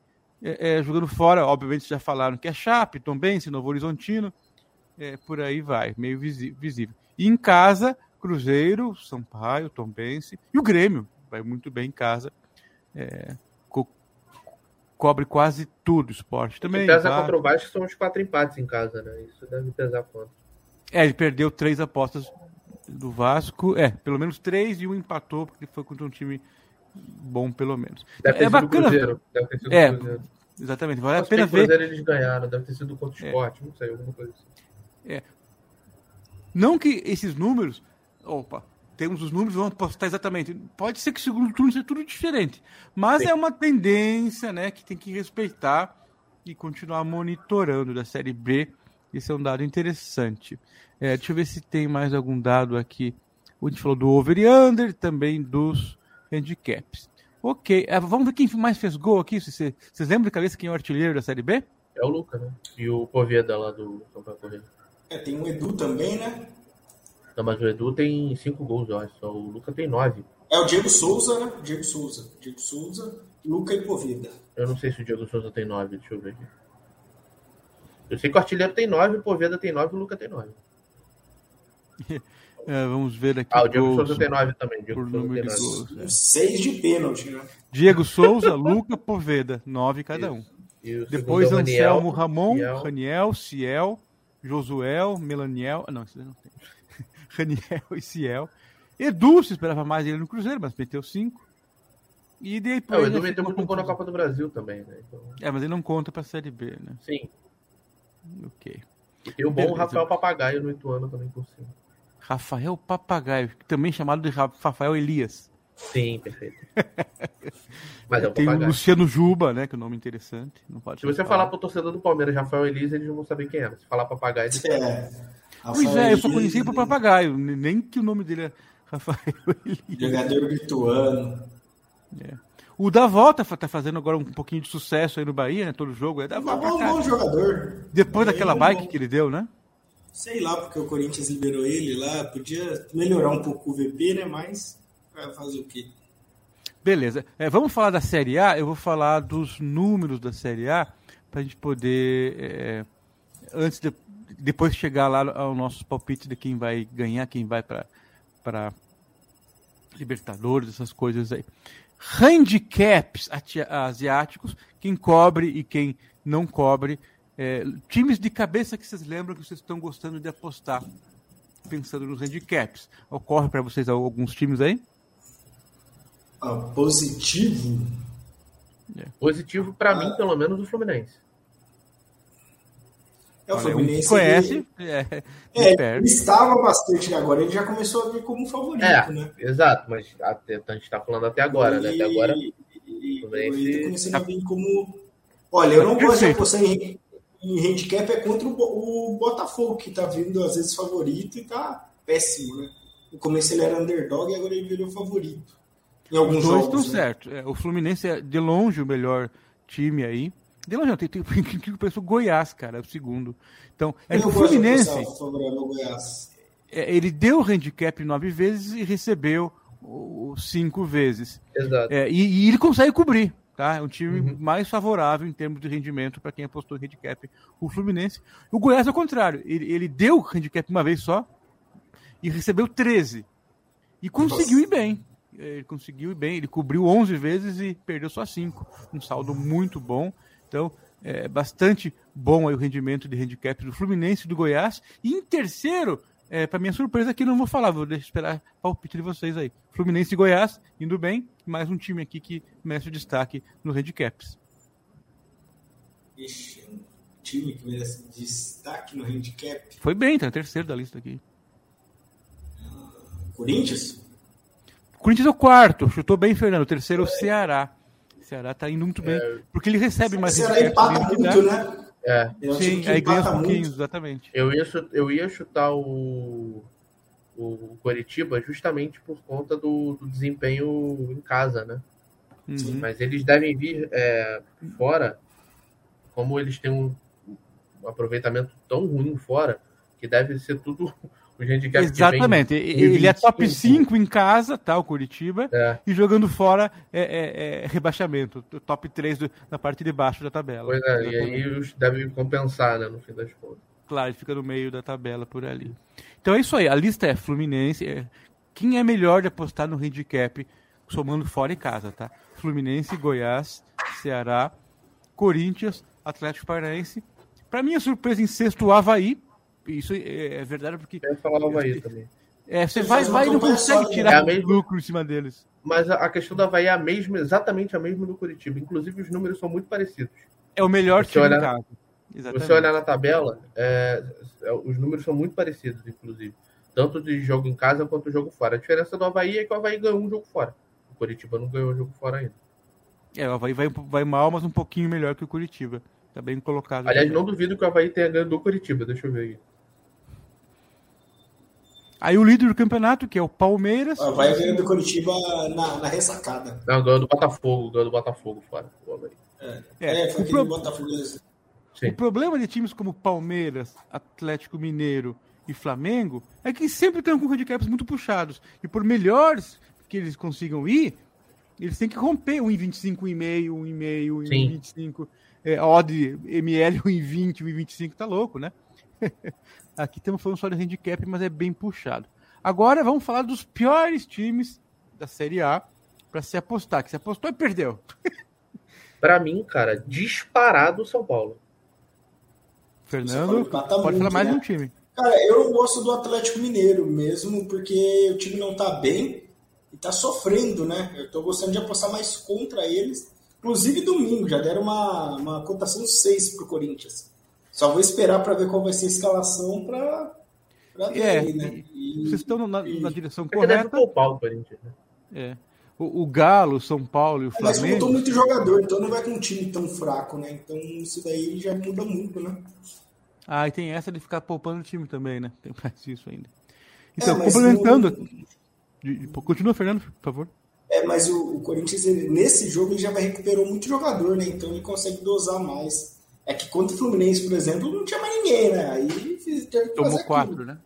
é, é, jogando fora, obviamente já falaram que é Chape, Tombense, Novo Horizontino, é, por aí vai, meio visível. E em casa, Cruzeiro, Sampaio, Tombense e o Grêmio, vai muito bem em casa. É, cobre quase tudo o esporte também. Pesa claro. contra o Vasco são os quatro empates em casa, né? Isso deve pesar quanto? É, ele perdeu três apostas do Vasco. É, pelo menos três e um empatou, porque foi contra um time bom, pelo menos. Deve ter é sido bacana. Cruzeiro. Deve ter sido é, Cruzeiro. Exatamente. Vale a pena ver. Cruzeiro eles ganharam, deve ter sido contra o é. esporte, não sei, alguma coisa assim. É. Não que esses números. Opa, temos os números, vamos postar exatamente. Pode ser que o segundo turno seja tudo diferente, mas Sim. é uma tendência né, que tem que respeitar e continuar monitorando da Série B. Esse é um dado interessante. É, deixa eu ver se tem mais algum dado aqui. A gente falou do over e under, também dos handicaps. Ok, é, vamos ver quem mais fez gol aqui. Vocês, lembram de cabeça quem é o artilheiro da Série B? É o Luca, né? E o Poveda lá do Campeonato Correio. É, tem o Edu também, né? Não, mas o Edu tem cinco gols, eu acho. O Luca tem nove. É o Diego Souza, né? Diego Souza. Diego Souza, Luca e Povida. Eu não sei se o Diego Souza tem nove, deixa eu ver aqui. Eu sei que o artilheiro tem nove, o Poveda tem nove e o Luca tem nove. *laughs* É, vamos ver aqui. Ah, o Diego Souza tem nove também. Diego Souza tem nove. Gols, é. Seis de pênalti, né? Diego Souza, *laughs* Luca, Poveda. Nove cada um. Depois é Anselmo Ramon, Raniel, Ciel, Josuel, Melaniel. Ah, não, isso não tem. *laughs* Raniel e Ciel. Edu se esperava mais ele no Cruzeiro, mas meteu cinco. E depois. o já Edu meteu muito gol na. Copa do Brasil também, né? Então, É, mas ele não conta pra Série B, né? sim. Ok. E tem o bom Beleza. Rafael Papagaio no Ituano também por cima. Rafael Papagaio, também chamado de Ra- Rafael Elias. Sim, perfeito. *laughs* Mas é o Tem o Papagaio. Luciano Juba, né? Que é um nome interessante. Não pode Se você falar pro torcedor do Palmeiras Rafael Elise, eles não vão saber quem era. Se falar Papagaio, eles É. Pois é, eu só Rafael conhecia por Elias, papagaio, nem que o nome dele é Rafael *laughs* Elias. Jogador lituano. O Davó tá, tá fazendo agora um pouquinho de sucesso aí no Bahia, né? Todo jogo. É Tá Davó pra bom, jogador. Depois É, daquela bike bom. que ele deu, né? Sei lá, porque o Corinthians liberou ele lá. Podia melhorar um pouco o VP, né? Mas vai fazer o quê? Beleza. É, vamos falar da Série A. Eu vou falar dos números da Série A pra gente poder, é, antes de depois chegar lá ao nosso palpite de quem vai ganhar, quem vai para para Libertadores, essas coisas aí. Handicaps asiáticos, quem cobre e quem não cobre. É, times de cabeça que vocês lembram que vocês estão gostando de apostar, pensando nos handicaps. Ocorre para vocês alguns times aí? Ah, positivo. Positivo pra mim, pelo menos, o Fluminense. É o Olha, um Fluminense. conhece, Ele, é, é, ele estava bastante agora. Ele já começou a vir como favorito, É, né? exato, mas até, a gente tá falando até agora, né? Até agora. E- e- Fluminense- Ele tá começando a vir como. Olha, eu não gosto de apostar em, em handicap, é contra o, Bo- o Botafogo, que tá vindo às vezes favorito e tá péssimo, né? No começo ele era underdog e agora ele virou favorito. Em alguns Os dois estão jogos. né? certos. É, o Fluminense é de longe o melhor time aí. De longe não, tem, tem, *laughs* tem que pensa o Goiás, cara, é o segundo. Então, é que Eu o Fluminense, é, ele deu o handicap nove vezes e recebeu cinco vezes. Exato. É, e, e ele consegue cobrir, tá? É um time Uhum. mais favorável em termos de rendimento para quem apostou em handicap. O Fluminense. O Goiás, ao contrário, ele, ele deu handicap uma vez só e recebeu 13. E conseguiu Nossa. ir bem. Ele conseguiu ir bem. Ele cobriu 11 vezes e perdeu só 5. Um saldo muito bom. Então, é bastante bom aí o rendimento de handicap do Fluminense e do Goiás. E em terceiro, é, para minha surpresa, aqui não vou falar, vou deixar esperar o palpite de vocês aí. Fluminense e Goiás, indo bem. Mais um time aqui que merece o destaque no handicaps. Ixi, um time que merece destaque no handicap. Foi bem, tá terceiro da lista aqui. Corinthians? O Corinthians é o quarto, chutou bem, Fernando. O terceiro é o Ceará. O Ceará tá indo muito bem, porque ele recebe mais Será handicap empata muito, né? É. É um time Sim, que aí ganha um pouquinho, muito. exatamente. Eu ia, chu- eu ia chutar o, o Coritiba justamente por conta do, do desempenho em casa, né? Uhum. Mas eles devem vir é, fora, como eles têm um, um aproveitamento tão ruim fora, que deve ser tudo o handicap vem- Exatamente. Ele é top 5 em casa, tá? O Curitiba. É, E jogando fora é, é- é rebaixamento. Top 3 do- na parte de baixo da tabela. pois é, e aí os devem compensar, né, no fim das contas. Claro, ele fica no meio da tabela por ali. Então é isso aí. A lista é Fluminense. é- Quem é melhor de apostar no handicap somando fora e casa, tá? Fluminense, Goiás, Ceará, Corinthians, Atlético Paranaense. Para minha surpresa, em sexto, o Havaí. Isso é é verdade porque Eu ia falar o Havaí também. é, você vai, vai e não consegue tirar É mesma- lucro em cima deles. Mas a, questão do Havaí é a mesma, exatamente a mesma do Curitiba. Inclusive, os números são muito parecidos. É o melhor Você time olhar- Exatamente. você olhar na tabela, é, é, os números são muito parecidos, inclusive. Tanto de jogo em casa quanto jogo fora. A diferença do Havaí é que o Havaí ganhou um jogo fora. O Curitiba não ganhou um jogo fora ainda. É, o Havaí vai, vai mal, mas um pouquinho melhor que o Curitiba. Tá bem colocado. Aliás, também. não duvido que o Havaí tenha ganho do Curitiba. Deixa eu ver aí. Aí o líder do campeonato, que é o Palmeiras. Ó, Vai ganhando do Curitiba na, na ressacada. Não, ganhou do Botafogo. Ganhou do Botafogo fora. O Havaí. É, É, foi o, aquele pro- Botafogo. Sim. o problema de times como Palmeiras, Atlético Mineiro e Flamengo é que sempre estão com handicaps muito puxados. E por melhores que eles consigam ir, eles têm que romper um em 25, 1,5, 1,5, 1 Sim. em 25. É, odd ML 1 em 20, 1 em 25, tá louco, né? *laughs* Aqui estamos falando só de handicap, mas é bem puxado. Agora vamos falar dos piores times da Série A para se apostar. Que se apostou e perdeu. *laughs* Pra mim, cara, disparado o São Paulo. Fernando, pode falar muito, mais de né? um time. Cara, eu não gosto do Atlético Mineiro mesmo, porque o time não tá bem. tá sofrendo, né? Eu tô gostando de apostar mais contra eles. Inclusive domingo, já deram uma, uma cotação 6 pro Corinthians. Só vou esperar para ver qual vai ser a escalação para ver É, aí, né? e vocês estão na, e- na direção Porque deve correta. poupar o Corinthians, né? É. O, o Galo, o São Paulo e o É, Mas Flamengo. botou muito jogador, então não vai com um time tão fraco, né? Então isso daí já muda muito, né? Ah, e tem essa de ficar poupando o time também, né? Tem mais isso ainda. Então, É, complementando. no- Continua, Fernando, por favor. É, mas o, o Corinthians, ele- nesse jogo, ele já vai recuperou muito jogador, né? Então ele consegue dosar mais. É que contra o Fluminense, por exemplo, não tinha mais ninguém, né? Aí fiz- teve que Tomou fazer quatro, né?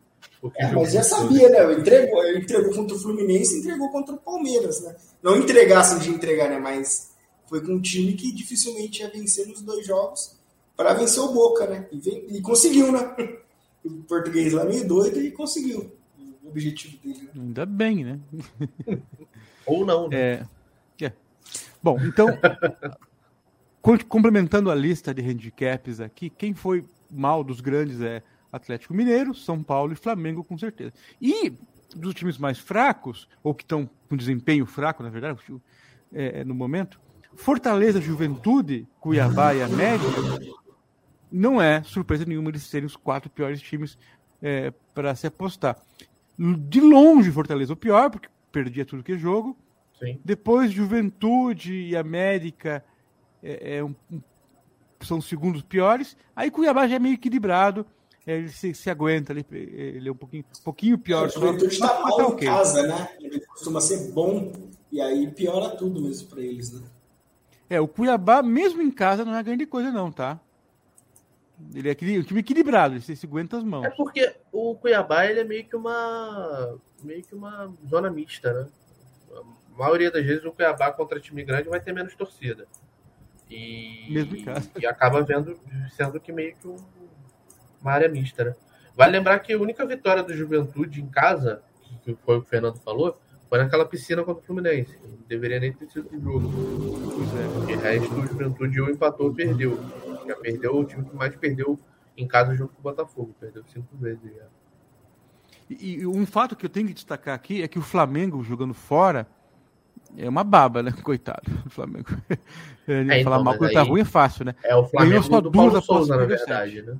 É, mas já sabia, né? Entregou, entregou contra o Fluminense entregou contra o Palmeiras, né? Não entregassem de entregar, né? Mas foi com um time que dificilmente ia vencer nos dois jogos para vencer o Boca, né? E, ven- e conseguiu, né? *laughs* O português lá meio doido e conseguiu o objetivo dele. Né? Ainda bem, né? *laughs* Ou não, né? É. é. Bom, então, *laughs* co- complementando a lista de handicaps aqui, quem foi mal dos grandes é Atlético Mineiro, São Paulo e Flamengo, com certeza. E dos times mais fracos, ou que estão com desempenho fraco, na verdade, é, no momento, Fortaleza, Juventude, Cuiabá e América, não é surpresa nenhuma eles serem os quatro piores times é, para se apostar. De longe, Fortaleza o pior, porque perdia tudo que é jogo. Sim. Depois, Juventude e América é, é um- um- são os segundos piores. Aí Cuiabá já é meio equilibrado. é, ele se, se aguenta, ele, ele é um pouquinho, um pouquinho pior. o Juventude está mal tá em ok. casa, né? Ele costuma ser bom e aí piora tudo mesmo para eles, né? É, o Cuiabá, mesmo em casa, não é grande coisa, não, tá? Ele é um time equilibrado, ele se, se aguenta as mãos. É porque o Cuiabá ele é meio que uma meio que uma zona mista, né? A maioria das vezes o Cuiabá contra time grande vai ter menos torcida. E, Mesmo em casa. e acaba vendo, sendo que meio que um- uma área mista, né? Vale lembrar que a única vitória do Juventude em casa, que foi o que o Fernando falou, foi naquela piscina contra o Fluminense. Não deveria nem ter sido o jogo. Pois é. De resto, o Juventude ou empatou ou perdeu. Já perdeu o time que mais perdeu em casa junto com o Botafogo. Perdeu cinco vezes. Já. E, e um fato que eu tenho que destacar aqui é que o Flamengo jogando fora é uma baba, né? *laughs* Coitado do Flamengo. *laughs* É, falar então, mal quando tá ruim é fácil, né? É o Flamengo só do Paulo Souza, na verdade, né?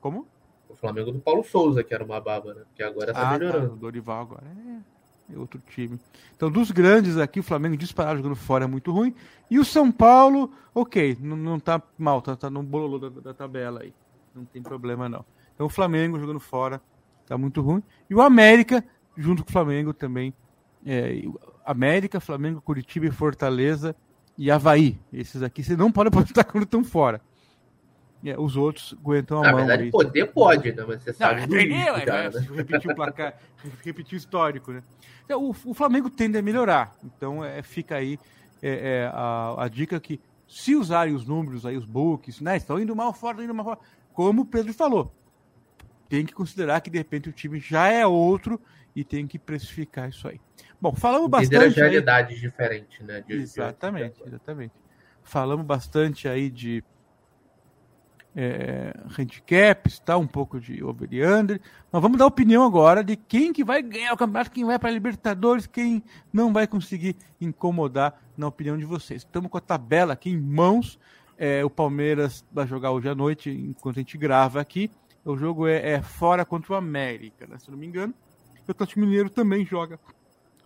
Como? O Flamengo do Paulo Souza, que era uma baba, né? Que agora tá Ah, tá. melhorando. O Dorival agora é, é outro time. Então, dos grandes aqui, o Flamengo disparado jogando fora é muito ruim. E o São Paulo, ok, não, não tá mal, tá, tá no bololô da, da tabela aí. Não tem problema, não. Então, o Flamengo jogando fora tá muito ruim. E o América, junto com o Flamengo também. É, América, Flamengo, Curitiba e Fortaleza e Havaí. Esses aqui você não pode *laughs* apostar quando estão fora. É, os outros aguentam a Na mão. verdade, aí. poder pode, né? Mas você Não, sabe risco, É, cara, é, né? repetir o placar, repetir o histórico, né? Então, o, o Flamengo tende a melhorar. Então, é, fica aí é, é, a, a dica que, se usarem os números aí, os books, né? Estão indo mal fora, estão indo mal fora. Como o Pedro falou, tem que considerar que, de repente, o time já é outro e tem que precificar isso aí. Bom, falamos Entender as bastante. aí- realidades diferentes, né? de- de- Exatamente, exatamente. Falamos bastante aí de é, handicaps, tá? um pouco de over under. Mas vamos dar opinião agora de quem que vai ganhar o campeonato, quem vai para a Libertadores, quem não vai conseguir incomodar, na opinião de vocês. Estamos com a tabela aqui em mãos. É, o Palmeiras vai jogar hoje à noite, enquanto a gente grava aqui. O jogo é, é fora contra o América, né? se eu não me engano. E o Atlético Mineiro também joga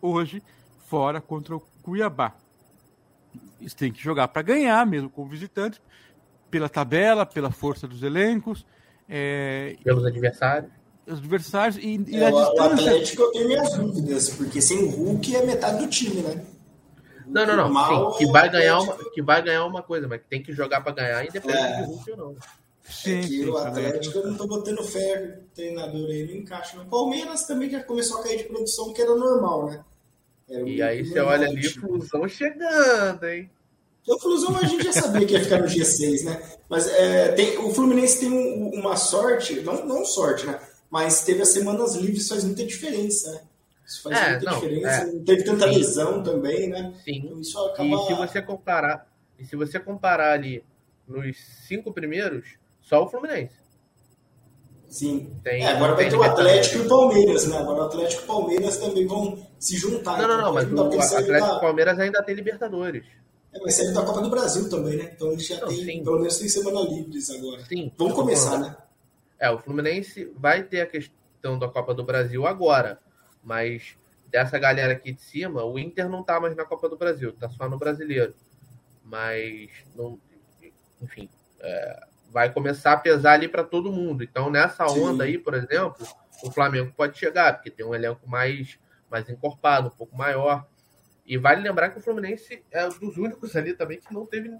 hoje fora contra o Cuiabá. Eles têm que jogar para ganhar, mesmo como visitantes, pela tabela, pela força dos elencos, é, Pelos adversários. os adversários e, e É, a o, o distância. Atlético eu tenho minhas dúvidas, porque sem o Hulk é metade do time, né? Não, não, não. Sim, que é vai ganhar uma, que vai ganhar uma coisa, mas que tem que jogar para ganhar, independente É. de Hulk ou não. Sim, é que sim, o. Atlético eu não tô botando fé, o treinador aí não encaixa. O Palmeiras também já começou a cair de produção, que era normal, né? Era E o- aí o você olha ali, time. fusão chegando, hein? O Flusão a gente já sabia que ia ficar no G6, né? Mas é, tem, o Fluminense tem um- uma sorte, não, não sorte, né? Mas teve as semanas livres, faz muita diferença, né? Isso faz É, muita não, diferença. é. Não teve tanta Sim. lesão também, né? Sim. Então isso acaba. E se você comparar, e se você comparar ali nos cinco primeiros, só o Fluminense. Sim. Tem- É, agora vai tem ter o Atlético e o Palmeiras, né? Agora o Atlético e o Palmeiras também vão se juntar. Não, não, não, mas pode mudar, o Atlético e da- Palmeiras ainda tem Libertadores. É, mas saíram da Copa do Brasil também, né? Então eles já Não, têm, sim. pelo menos tem semana livres agora. Sim. Vamos começar, né? É, o Fluminense vai ter a questão da Copa do Brasil agora, mas dessa galera aqui de cima, o Inter não tá mais na Copa do Brasil, tá só no Brasileiro. Mas, não, enfim, é, vai começar a pesar ali para todo mundo. Então, nessa Sim. onda aí, por exemplo, o Flamengo pode chegar, porque tem um elenco mais, mais encorpado, um pouco maior. E vale lembrar que o Fluminense é um dos únicos ali também que não teve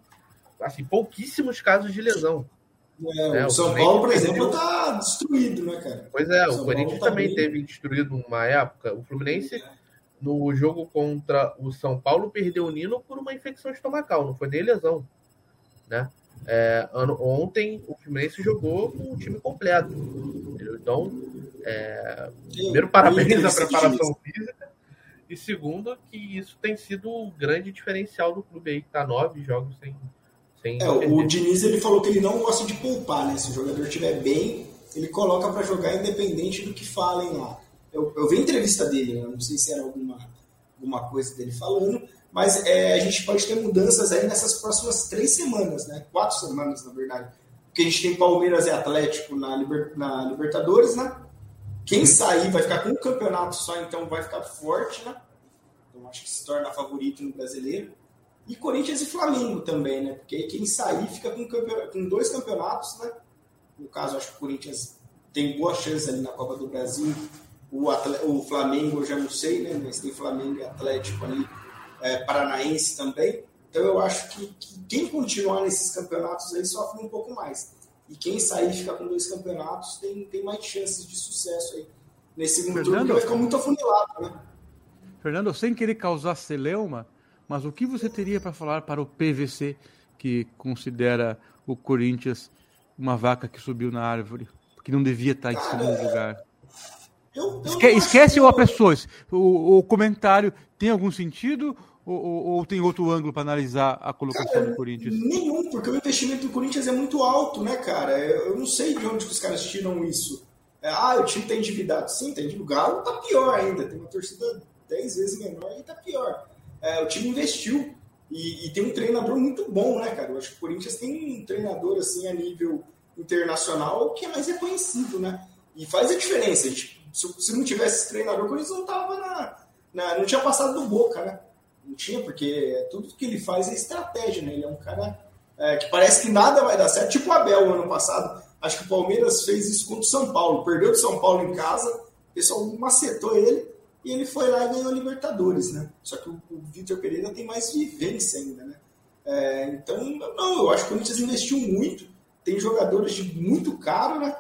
assim, pouquíssimos casos de lesão. É, É, o São Paulo, por exemplo, tá destruído, né, cara? Pois é, O o Corinthians tá também bem. teve destruído uma época. O Fluminense, no jogo contra o São Paulo, perdeu o Nino por uma infecção estomacal, não foi nem lesão. Né? É, ano, ontem o Fluminense jogou com o time completo. entendeu? Então, é, primeiro, parabéns à preparação física. E segundo, que isso tem sido o grande diferencial do clube aí, que tá nove jogos sem. sem É, o. Diniz ele falou que ele não gosta de poupar, né? Se o jogador estiver bem, ele coloca pra jogar independente do que falem lá. Eu, eu vi a entrevista dele, não sei se era alguma, alguma coisa dele falando, mas é, a gente pode ter mudanças aí nessas próximas três semanas, né? Quatro semanas, na verdade. Porque a gente tem Palmeiras e Atlético na, Liber- na Libertadores, né? Quem sair vai ficar com um campeonato só, então vai ficar forte, né? Então acho que se torna favorito no brasileiro. E Corinthians e Flamengo também, né? Porque aí quem sair fica com, com dois campeonatos, né? No caso, acho que o Corinthians tem boa chance ali na Copa do Brasil. O, o Flamengo, eu já não sei, né? Mas tem Flamengo e Atlético ali, é, Paranaense também. Então eu acho que, que quem continuar nesses campeonatos aí sofre um pouco mais. E quem sair e ficar com dois campeonatos tem, tem mais chances de sucesso aí. Nesse segundo turno, Fernando? vai ficar muito afunilado, né? Fernando, sem querer causar celeuma, mas o que você teria para falar para o PVC, que considera o Corinthians uma vaca que subiu na árvore, que não devia estar em segundo lugar? Eu, eu Esque- não acho esquece que o pessoas. O, o comentário tem algum sentido ou, ou- ou tem outro ângulo para analisar a colocação do Corinthians? Nenhum, porque o investimento do Corinthians é muito alto, né, cara? Eu, não sei de onde que os caras tiram isso. É, ah, o time tá endividado. Sim, tá endividado. O Galo tá pior ainda. Tem uma torcida 10 vezes menor e tá pior. É, o time investiu e, e tem um treinador muito bom, né, cara? Eu acho que o Corinthians tem um treinador, assim, a nível internacional que é mais reconhecido, né? E faz a diferença. A gente- se, se não tivesse esse treinador, o Corinthians não tava na, na- Não tinha passado do Boca, né? Não tinha, porque tudo que ele faz é estratégia, né? Ele é um cara é, que parece que nada vai dar certo. Tipo o Abel, ano passado. Acho que o Palmeiras fez isso contra o São Paulo. Perdeu do São Paulo em casa, o pessoal macetou ele e ele foi lá e ganhou a Libertadores, né? Só que o, o Vitor Pereira tem mais vivência ainda, né? É, então, não, eu acho que o Corinthians investiu muito. Tem jogadores de muito caro, né?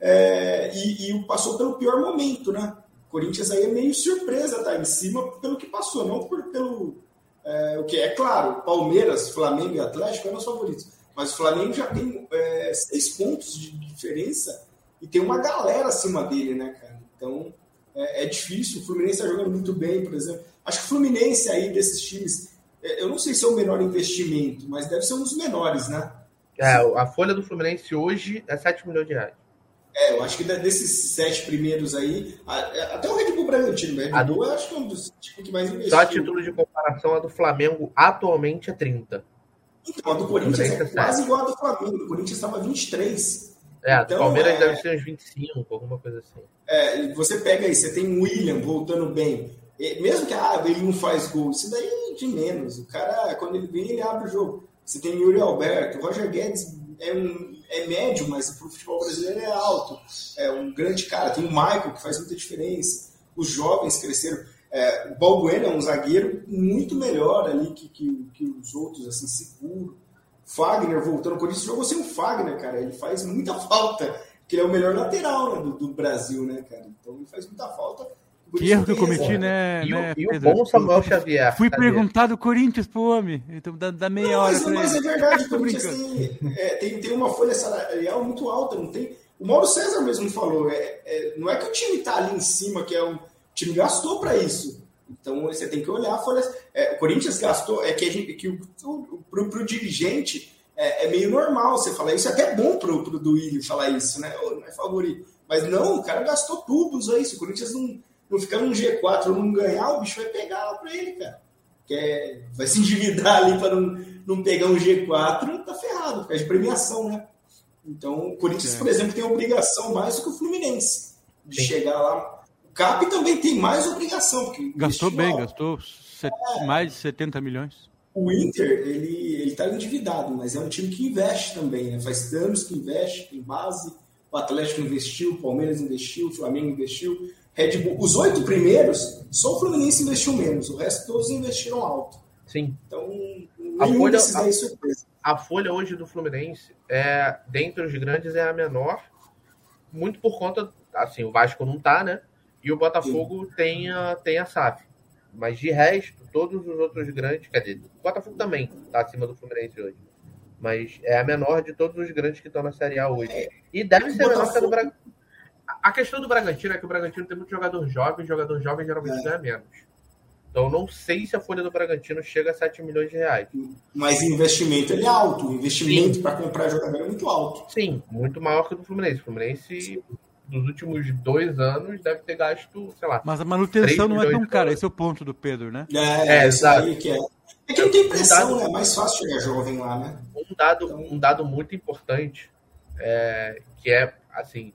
É, e, e passou pelo pior momento, né? Corinthians aí é meio surpresa tá em cima pelo que passou, não por, pelo é, o que é claro, Palmeiras, Flamengo e Atlético eram os favoritos, mas o Flamengo já tem é, seis pontos de diferença e tem uma galera acima dele, né, cara? Então é, é difícil. O Fluminense está jogando muito bem, por exemplo. Acho que o Fluminense aí desses times, é, eu não sei se é o menor investimento, mas deve ser um dos menores, né? É, a folha do Fluminense hoje é 7 milhões de reais. É, eu acho que desses sete primeiros aí, a- até o Red Bull Bragantino, o Red A do- Bull eu acho que é um dos times que mais investiu. Só a título de comparação, a do Flamengo atualmente é 30. Então, a do Corinthians é é quase igual a do Flamengo. O Corinthians estava 23. É, a do Então, Palmeiras é- deve ser uns 25, alguma coisa assim. É, você pega aí, você tem o William voltando bem. Mesmo que ah, ele não faz gol, isso daí é de menos. O cara, quando ele vem, ele abre o jogo. Você tem Yuri Alberto, o Roger Guedes é, um, é médio, mas pro futebol brasileiro é alto. É um grande cara. Tem o Michael, que faz muita diferença. Os jovens cresceram. É, o Balbuena é um zagueiro muito melhor ali que, que, que os outros, assim, seguro. Fagner voltando, o Corinthians jogou sem o Fagner, cara. Ele faz muita *laughs* falta, porque ele é o melhor lateral né, do, do Brasil, né, cara? Então ele faz muita falta. O Que erro que eu cometi, né? E, o- né, e o bom Samuel Xavier. Fui cadê? perguntar do Corinthians pro homem. Então dá, dá meia Não, hora mas, mas é verdade, *laughs* o Corinthians tem, é, tem, tem uma folha salarial muito alta, não tem. O Mauro César mesmo falou, é, é, não é que o time tá ali em cima, que é um. O time gastou para isso. Então você tem que olhar a folha. é, o Corinthians gastou, é que, a gente, que o, o, pro, pro dirigente é, é, meio normal você falar isso. É até bom pro, pro Duílio falar isso, né? Não é favorito. Mas não, o cara gastou tubos aí. Se o Corinthians não, não ficar num G4 ou não ganhar, o bicho vai pegar lá pra ele, cara. Que é, vai se endividar ali para não, não pegar um G4, tá ferrado, fica de premiação, né? Então, o Corinthians, é. por exemplo, tem obrigação mais do que o Fluminense de Sim. chegar lá. O CAP também tem mais obrigação. Porque gastou bem, gastou set... é. mais de 70 milhões. O Inter, ele, ele tá endividado, mas é um time que investe também, né? Faz anos que investe, tem base. O Atlético investiu, o Palmeiras investiu, o Flamengo investiu. Red Bull, os oito primeiros, só o Fluminense investiu menos, o resto todos investiram alto. Sim. Então, a folha, a, é surpresa. A folha hoje do Fluminense, é, dentre os grandes, é a menor, muito por conta, assim, o Vasco não tá, né? E o Botafogo tem a, tem a SAF. Mas de resto, todos os outros grandes, quer dizer, o Botafogo também tá acima do Fluminense hoje. Mas é a menor de todos os grandes que estão na Série A hoje. É. E deve ser a menor que a do Bragantino. A questão do Bragantino é que o Bragantino tem muito jogador jovem, jogador jovem geralmente é. ganha menos. Então não sei se a folha do Bragantino chega a 7 milhões de reais. Mas o investimento ele é alto. O investimento para comprar jogador é muito alto. Sim, muito maior que o do Fluminense. O Fluminense, nos últimos dois anos, deve ter gasto, sei lá. Mas a manutenção não é tão cara, esse é o ponto do Pedro, né? É, é exato. Aí que é. É que não tem pressão, um dado, né? É mais fácil chegar jovem lá, né? Um dado, então... um dado muito importante, é, que é, assim,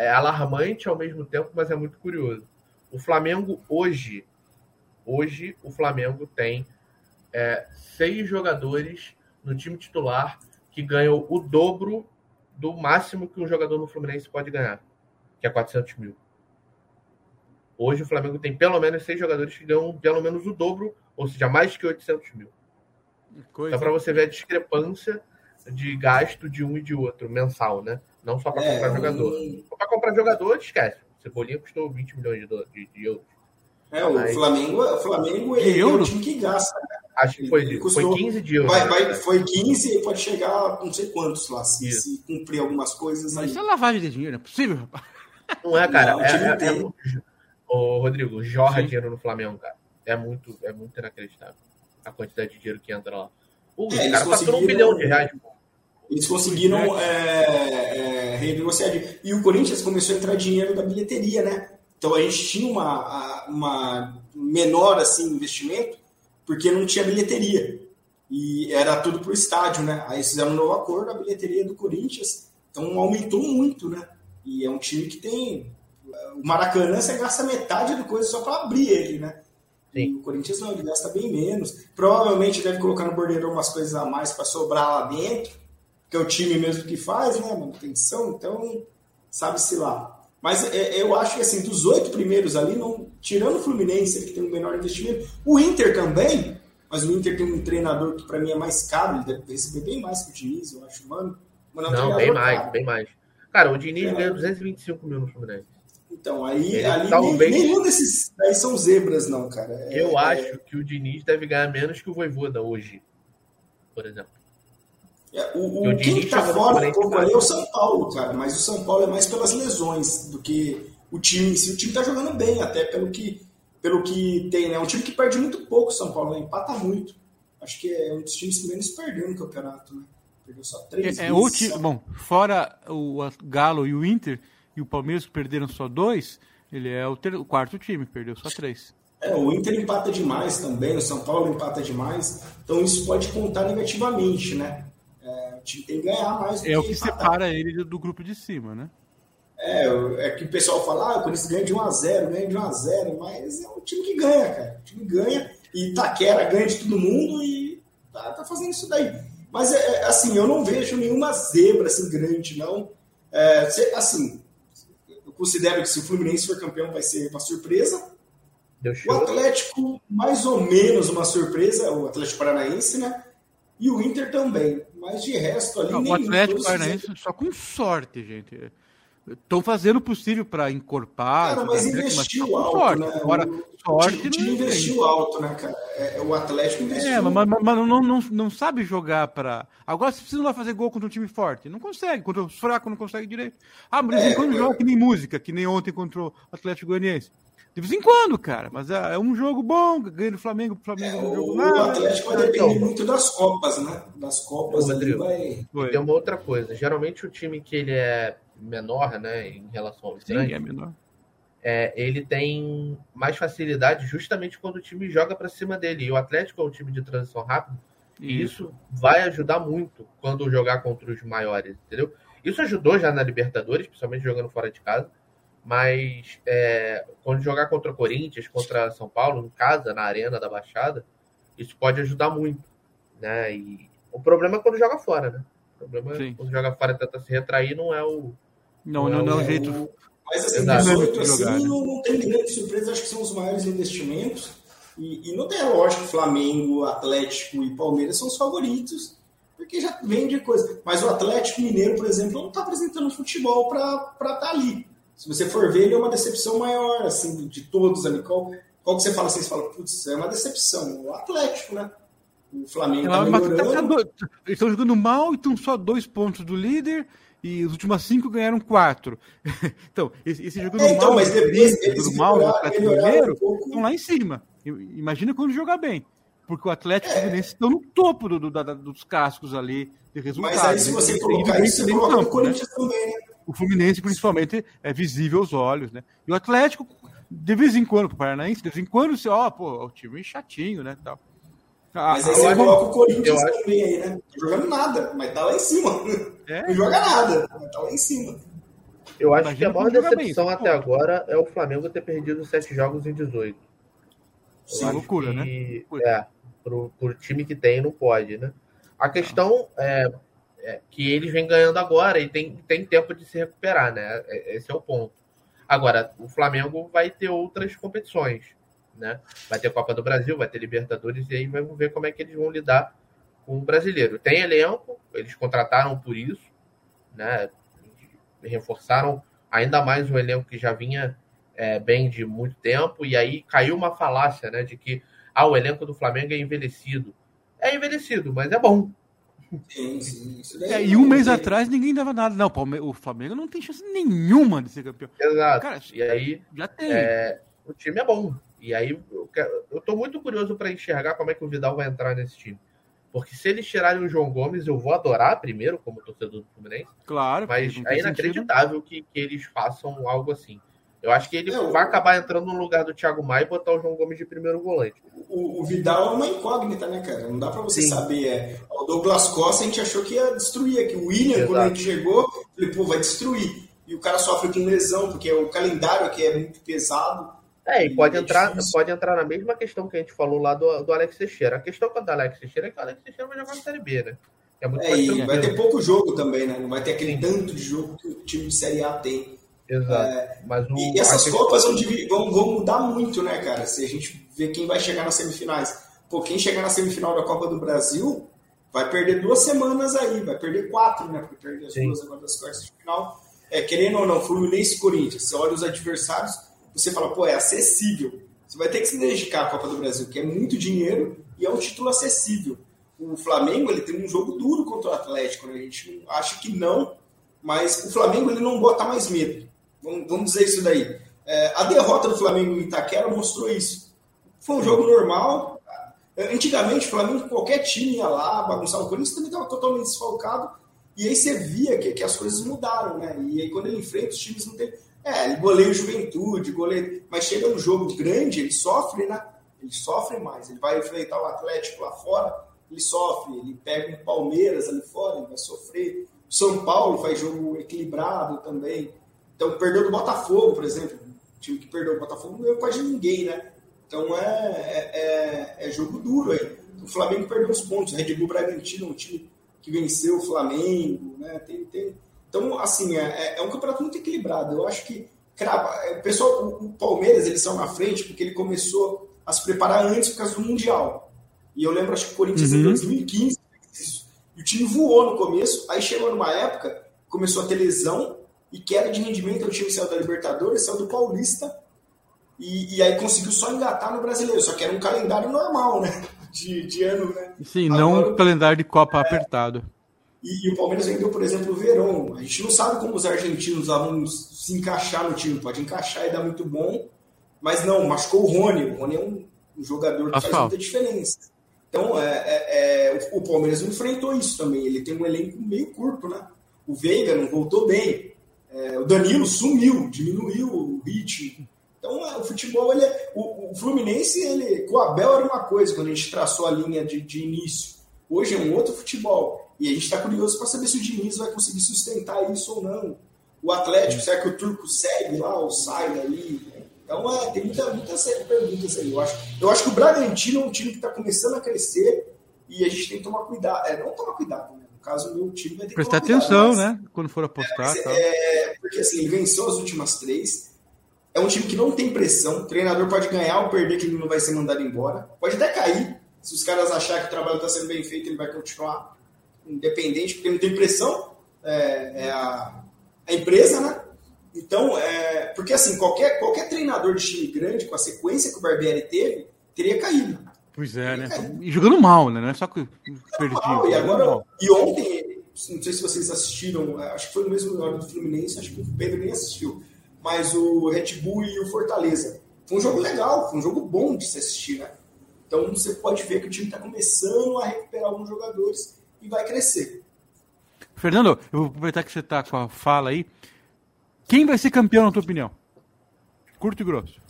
é alarmante ao mesmo tempo, mas é muito curioso. O Flamengo hoje Hoje, o Flamengo tem é, seis jogadores no time titular que ganham o dobro do máximo que um jogador no Fluminense pode ganhar, que é 400 mil. Hoje, o Flamengo tem pelo menos seis jogadores que ganham pelo menos o dobro, ou seja, mais que 800 mil. Coisa. Então, para você ver a discrepância de gasto de um e de outro mensal, né? Não só para é, comprar jogador. Para comprar jogador, esquece. Cebolinha custou 20 milhões de, de, de euros. É, o Mas... Flamengo, o Flamengo ele é o time que gasta. Né? Acho que foi, custou, foi 15 de euros. Vai, vai, foi 15 e pode chegar a não sei quantos lá, se, se cumprir algumas coisas. Mas aí. isso é lavagem de dinheiro, é possível, rapaz. Não é, cara. Não, é, é, é, Ô, Rodrigo, jorra Sim. dinheiro no Flamengo, cara. É muito, é muito inacreditável a quantidade de dinheiro que entra lá. O é, cara passou um bilhão de reais, pô. Eles conseguiram é, é, renegociar. E o Corinthians começou a entrar dinheiro da bilheteria, né? Então a gente tinha uma, uma menor assim investimento porque não tinha bilheteria e era tudo para o estádio, né? Aí fizeram um novo acordo, a bilheteria do Corinthians, então aumentou muito, né? E é um time que tem o Maracanã você gasta metade do coisa só para abrir ele, né? Sim. o Corinthians não, ele gasta bem menos. Provavelmente deve colocar no bordeiro umas coisas a mais para sobrar lá dentro, que é o time mesmo que faz, né? Manutenção, então sabe-se lá. Mas é, é, eu acho que assim, dos oito primeiros ali, não, tirando o Fluminense, que tem um menor investimento, o Inter também, mas o Inter tem um treinador que para mim é mais caro, ele deve receber bem mais que o Diniz, eu acho, mano. mano é não, bem mais, caro. bem mais. Cara, o Diniz é. ganha 225 mil no Fluminense. Então, aí, ele, ali talvez... nenhum desses aí são zebras, não, cara. É, eu é, acho que o Diniz deve ganhar menos que o Voivoda hoje, por exemplo. É, o, o quem está fora um pouco ali é o São Paulo, cara, mas o São Paulo é mais pelas lesões do que o time em si. O time está jogando bem, até pelo que, pelo que tem, né? É um time que perde muito pouco, o São Paulo, né? empata muito. Acho que é um dos times que menos perdeu no campeonato, né? Perdeu só três é, é vezes. bom, fora o Galo e o Inter, e o Palmeiras que perderam só dois, ele é o, ter, o quarto time, perdeu só três. É, o Inter empata demais também, o São Paulo empata demais, então isso pode contar negativamente, né? O time tem que ganhar mais. é o que separa ele do grupo de cima, né? É, é que o pessoal fala, ah, o Corinthians ganha de 1x0, ganha de 1x0, mas é um time que ganha, cara. O time ganha e Taquera ganha de todo mundo e tá, tá fazendo isso daí. Mas, é, é assim, eu não vejo nenhuma zebra assim grande, não. É, assim, eu considero que se o Fluminense for campeão vai ser uma surpresa. O Atlético, mais ou menos uma surpresa, o Atlético Paranaense, né? E o Inter também. Mas de resto ali. Não, o Atlético Paranaense só com sorte, gente. estão fazendo o possível para encorpar. Cara, mas investiu alto, sorte. né? Agora, o, sorte o time investiu alto, né, cara? É, o Atlético investiu. É, mas, mas, mas não, não, não, sabe jogar para. Agora, se precisa lá fazer gol contra um time forte, não consegue. Contra os fracos, não consegue direito. Ah, mas em quando joga que nem música, que nem ontem contra o Atlético Goianiense. De vez em quando, cara, mas é, é um jogo bom, ganha do Flamengo, o Flamengo é, um jogo nada. O Atlético vai depender então, muito das Copas, né? Das Copas o ali vai... Tem uma outra coisa, geralmente o time que ele é menor, né, em relação ao grande, é menor. É, ele tem mais facilidade justamente quando o time joga para cima dele. E o Atlético é um time de transição rápida, e isso vai ajudar muito quando jogar contra os maiores, entendeu? Isso ajudou já na Libertadores, principalmente jogando fora de casa. Mas é, quando jogar contra o Corinthians, contra São Paulo, em casa, na arena da Baixada, isso pode ajudar muito. Né? E o problema é quando joga fora, né? O problema Sim. é quando joga fora e tenta se retrair, não é o. Não, não, não é o jeito. Mas assim, Exato. 18 assim, jogar, né? não, não tem grande surpresa, acho que são os maiores investimentos. E, e não tem lógico, Flamengo, Atlético e Palmeiras são os favoritos, porque já vem de coisa. Mas o Atlético Mineiro, por exemplo, não está apresentando futebol para estar tá ali se você for ver, ele é uma decepção maior, assim, de todos ali. Qual, qual que você fala assim? Você fala, putz, é uma decepção. O Atlético, né? O Flamengo é, tá melhorando. Eles estão jogando mal e estão só dois pontos do líder e os últimos cinco ganharam quatro. *laughs* então, esse, esse jogando é, então, mal, mas depois, eles mal do Atlético Mineiro, um estão lá em cima. Imagina quando jogar bem. Porque o Atlético é. está no topo do, do, do, dos cascos ali de resultados. Mas aí, se você colocar isso, você coloca o Corinthians né? também, né? O Fluminense, principalmente, é visível aos olhos, né? E o Atlético, de vez em quando, o Paranaense, de vez em quando, você, ó, pô, o time chatinho, né? Tal. Ah, mas aí você coloca o Corinthians também aí, né? Tá jogando nada, mas tá lá em cima. É? Não joga nada, mas tá lá em cima. Eu acho Imagina que a maior decepção bem, até agora é o Flamengo ter perdido sete jogos em 18. Sim, loucura, que, né? É, pro, pro time que tem, não pode, né? A questão é, é, que eles vêm ganhando agora e tem, tem tempo de se recuperar, né? É, esse é o ponto. Agora, o Flamengo vai ter outras competições, né? Vai ter Copa do Brasil, vai ter Libertadores, e aí vamos ver como é que eles vão lidar com o brasileiro. Tem elenco, eles contrataram por isso, né? Reforçaram ainda mais um elenco que já vinha é, bem de muito tempo, e aí caiu uma falácia, né? De que ah, o elenco do Flamengo é envelhecido. É envelhecido, mas é bom. Sim, sim. É, e um mês tem. atrás ninguém dava nada. Não, o Flamengo não tem chance nenhuma de ser campeão. Exato. Cara, e aí já tem. É, o time é bom. E aí eu, quero, eu tô muito curioso para enxergar como é que o Vidal vai entrar nesse time. Porque se eles tirarem o João Gomes, eu vou adorar primeiro, como torcedor do Fluminense. Claro. Mas é inacreditável que, que eles façam algo assim. Eu acho que ele é, vai acabar entrando no lugar do Thiago Maia e botar o João Gomes de primeiro volante. O, o Vidal é uma incógnita, né, cara? Não dá para você Sim. saber. É, o Douglas Costa a gente achou que ia destruir aqui. O William, Exato. quando a gente chegou, falei, pô, vai destruir. E o cara sofre com lesão, porque o calendário aqui é muito pesado. É, e pode, é entrar, pode entrar na mesma questão que a gente falou lá do, do Alex Teixeira. A questão com o Alex Teixeira é que o Alex Teixeira vai jogar na Série B, né? É, muito é e vai ter pouco jogo também, né? Não vai ter aquele Sim. tanto de jogo que o time de Série A tem. Exato. É, Mas o, e essas Copas vão, vão, mudar muito, né, cara? Se a gente ver quem vai chegar nas semifinais. Pô, quem chegar na semifinal da Copa do Brasil vai perder duas semanas aí, vai perder quatro, né? Porque perde as Sim. duas agora das quartas de final. É, querendo ou não, Fluminense e Corinthians, você olha os adversários, você fala, pô, é acessível. Você vai ter que se dedicar à Copa do Brasil, que é muito dinheiro e é um título acessível. O Flamengo ele tem um jogo duro contra o Atlético, né? a gente acha que não, mas o Flamengo ele não bota mais medo. Vamos, vamos dizer isso daí. É, a derrota do Flamengo em Itaquera mostrou isso. Foi um jogo normal. Antigamente, o Flamengo, qualquer time ia lá, bagunçava o Corinthians, também estava totalmente desfalcado. E aí você via que, que as coisas mudaram, né? E aí quando ele enfrenta os times não tem. É, ele goleia o juventude, goleia. Mas chega um jogo grande, ele sofre, né? Ele sofre mais. Ele vai enfrentar o Atlético lá fora, ele sofre. Ele pega um Palmeiras ali fora, ele vai sofrer. O São Paulo faz jogo equilibrado também. Então, perdeu do Botafogo, por exemplo. O time que perdeu do Botafogo não ganhou quase ninguém, né? Então, é, é, é, é jogo duro aí. O Flamengo perdeu os pontos. Red Bull Bragantino, um time que venceu o Flamengo, né? Tem, tem... Então, assim, é, é, é um campeonato muito equilibrado. Eu acho que é, o pessoal, o Palmeiras, eles são na frente porque ele começou a se preparar antes por causa do Mundial. E eu lembro, acho que o Corinthians uhum. em 2015, e o time voou no começo, aí chegou numa época, começou a ter lesão, e queda de rendimento, o time saiu da Libertadores, saiu do Paulista, e, e, aí conseguiu só engatar no brasileiro, só que era um calendário normal, né? *laughs* De, de ano, né? Sim, Agora, não um calendário de Copa é, apertado. E, e, o Palmeiras vendeu, por exemplo, o Verón. A gente não sabe como os argentinos vão se encaixar no time. Pode encaixar e dar muito bom, mas não, machucou o Rony. O Rony é um, um jogador que Asfalto. faz muita diferença. Então, é, é, é, o Palmeiras enfrentou isso também. Ele tem um elenco meio curto, né? O Veiga não voltou bem. É, o Danilo sumiu, diminuiu o ritmo. Então, é, o futebol, ele é, o, o, Fluminense, ele, com o Abel era uma coisa, quando a gente traçou a linha de, de início. Hoje é um outro futebol. E a gente está curioso para saber se o Diniz vai conseguir sustentar isso ou não. O Atlético, será que o Turco segue lá ou sai dali? Então, é, tem muita, muita série perguntas aí. Eu acho, eu acho que o Bragantino é um time que está começando a crescer e a gente tem que tomar cuidado. É, não tomar cuidado, caso, o meu time vai ter que Prestar atenção, né? Quando for apostar. É, é, porque assim, ele venceu as últimas três. É um time que não tem pressão. O treinador pode ganhar ou perder, que ele não vai ser mandado embora. Pode até cair. Se os caras acharem que o trabalho está sendo bem feito, ele vai continuar independente, porque não tem pressão, é, é a, a, empresa, né? Então, é, porque assim, qualquer, qualquer treinador de time grande, com a sequência que o Barbieri teve, teria caído. Pois é, né? E jogando mal, né? Não é só que perdido. Mal, e agora, e ontem, não sei se vocês assistiram, acho que foi no mesmo horário do Fluminense, acho que o Pedro nem assistiu, mas o Red Bull e o Fortaleza. Foi um jogo legal, foi um jogo bom de se assistir, né? Então você pode ver que o time está começando a recuperar alguns jogadores e vai crescer. Fernando, eu vou aproveitar que você está com a fala aí. Quem vai ser campeão, na tua opinião? Curto e grosso.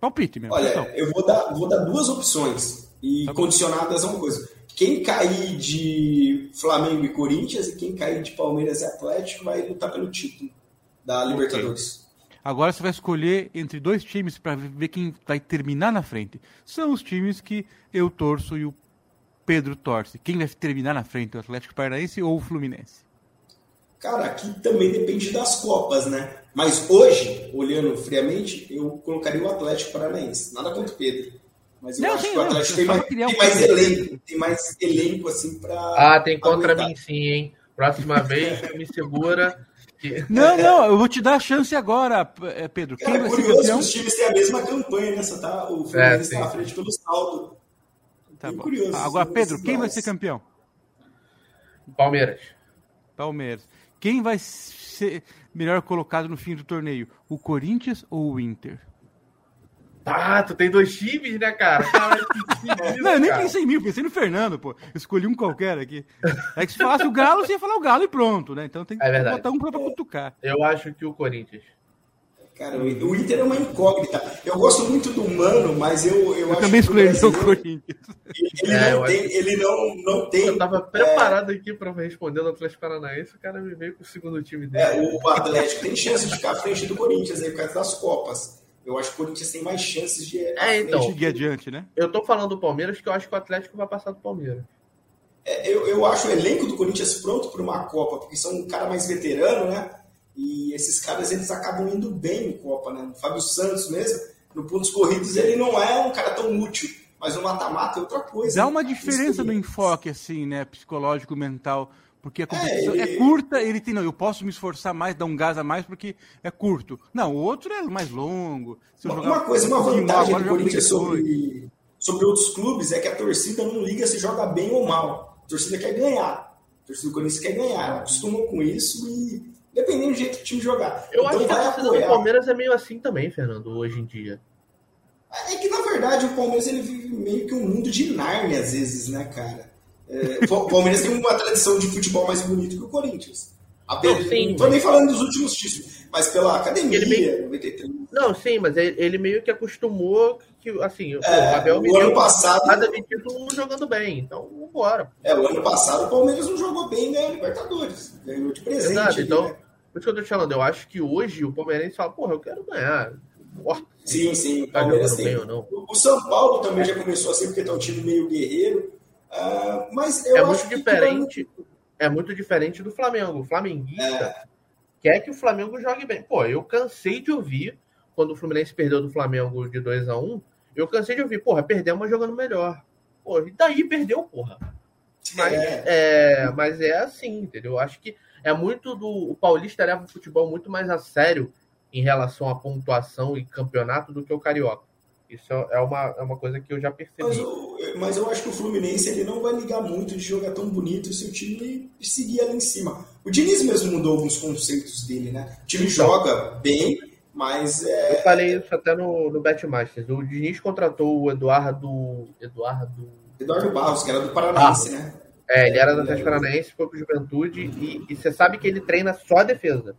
Palpite mesmo. Olha, então. eu vou dar, vou dar duas opções e tá condicionadas a uma coisa. Quem cair de Flamengo e Corinthians e quem cair de Palmeiras e Atlético vai lutar pelo título da Libertadores. Okay. Agora você vai escolher entre dois times para ver quem vai terminar na frente. São os times que eu torço e o Pedro torce? Quem vai terminar na frente, o Atlético Paranaense ou o Fluminense? Cara, aqui também depende das Copas, né? Mas hoje, olhando friamente, eu colocaria o Atlético Paranaense. Nada contra o Pedro. Mas eu não, acho sim, que o Atlético tem, mais, tem mais elenco. Tem mais elenco, assim, pra. Ah, tem contra aguentar. mim sim, hein? Próxima vez, me segura. Que... Não, não, eu vou te dar a chance agora, eh, Pedro. Quem vai curioso ser campeão? que os times têm a mesma campanha nessa, tá? O Fluminense está é, à frente pelo saldo. Tá bom. Curioso, Agora, Pedro, quem vai ser campeão? Palmeiras. Palmeiras. Quem vai ser melhor colocado no fim do torneio? O Corinthians ou o Inter? Ah, tu tem dois times, né, cara? Caralho, que *laughs* não, eu nem pensei em mim, pensei no Fernando, pô. Escolhi um qualquer aqui. É que se falasse o Galo, você ia falar o Galo e pronto, né? Então tem que é botar um pra, pra cutucar. Eu acho que o Corinthians. Cara, o Inter é uma incógnita. Eu gosto muito do Mano, mas eu, eu, eu acho também escolhi o Corinthians. Ele, é, não, tem, ele não, não tem. Eu tava preparado é... aqui para responder no Atlético Paranaense, o cara me veio com o segundo time dele. É, o Atlético tem chance de ficar à frente do Corinthians aí por causa das Copas. Eu acho que o Corinthians tem mais chances de. É, então. Seguir adiante, né? Eu tô falando do Palmeiras, que eu acho que o Atlético vai passar do Palmeiras. É, eu, eu acho o elenco do Corinthians pronto para uma Copa, porque são um cara mais veterano, né? E esses caras eles acabam indo bem em Copa, né? O Fábio Santos mesmo, no pontos corridos, ele não é um cara tão útil, mas no mata-mata é outra coisa. Dá uma diferença no enfoque, assim, né? Psicológico, mental. Porque a competição é, ele... é, curta, ele tem, não, eu posso me esforçar mais, dar um gás a mais porque é curto. Não, o outro é mais longo. uma, uma coisa, uma vantagem do Corinthians sobre, sobre outros clubes é que a torcida não liga se joga bem ou mal. A torcida quer ganhar. A torcida do Corinthians quer ganhar. Ela acostuma com isso e dependendo do jeito que o time jogar. Eu então, acho que a torcida do Palmeiras é meio assim também, Fernando, hoje em dia. É que, na verdade, o Palmeiras ele vive meio que um mundo de Narnia, às vezes, né, cara? É, o Palmeiras tem uma tradição de futebol mais bonito que o Corinthians. Não, sim, não tô mas... nem falando dos últimos títulos, mas pela academia, meio... 93. Não, sim, mas ele meio que acostumou que, assim, é, o Abel o ano passado nada de título jogando bem, então vambora. É, o ano passado o Palmeiras não jogou bem ganhou Libertadores, ganhou de presente. Exato, ali, então, né? por isso que eu tô te falando, eu acho que hoje o Palmeirense fala, porra, eu quero ganhar. Porra, sim, sim, o tá Palmeiras tem. O São Paulo também já começou assim, porque tá um time meio guerreiro, uh, mas eu é muito diferente. Que... É muito diferente do Flamengo. O flamenguista é. quer que o Flamengo jogue bem. Pô, eu cansei de ouvir quando o Fluminense perdeu do Flamengo de 2 a 1 eu cansei de ouvir, porra, perdemos jogando melhor. Pô, e daí perdeu, porra. Mas é. é. mas é assim, entendeu? Eu acho que é muito do. O Paulista leva o futebol muito mais a sério em relação à pontuação e campeonato do que o Carioca. Isso é uma, é uma coisa que eu já percebi. Mas eu, mas eu acho que o Fluminense ele não vai ligar muito de jogar tão bonito se o time seguir ali em cima. O Diniz mesmo mudou alguns conceitos dele, né? O time então, joga bem, mas é... Eu falei isso até no, no Betmasters. O Diniz contratou o Eduardo... Eduardo... Eduardo Barros, que era do Paranaense, né? É, ele era do Atlético Paranaense, foi pro Juventude e, e você sabe que ele treina só a defesa.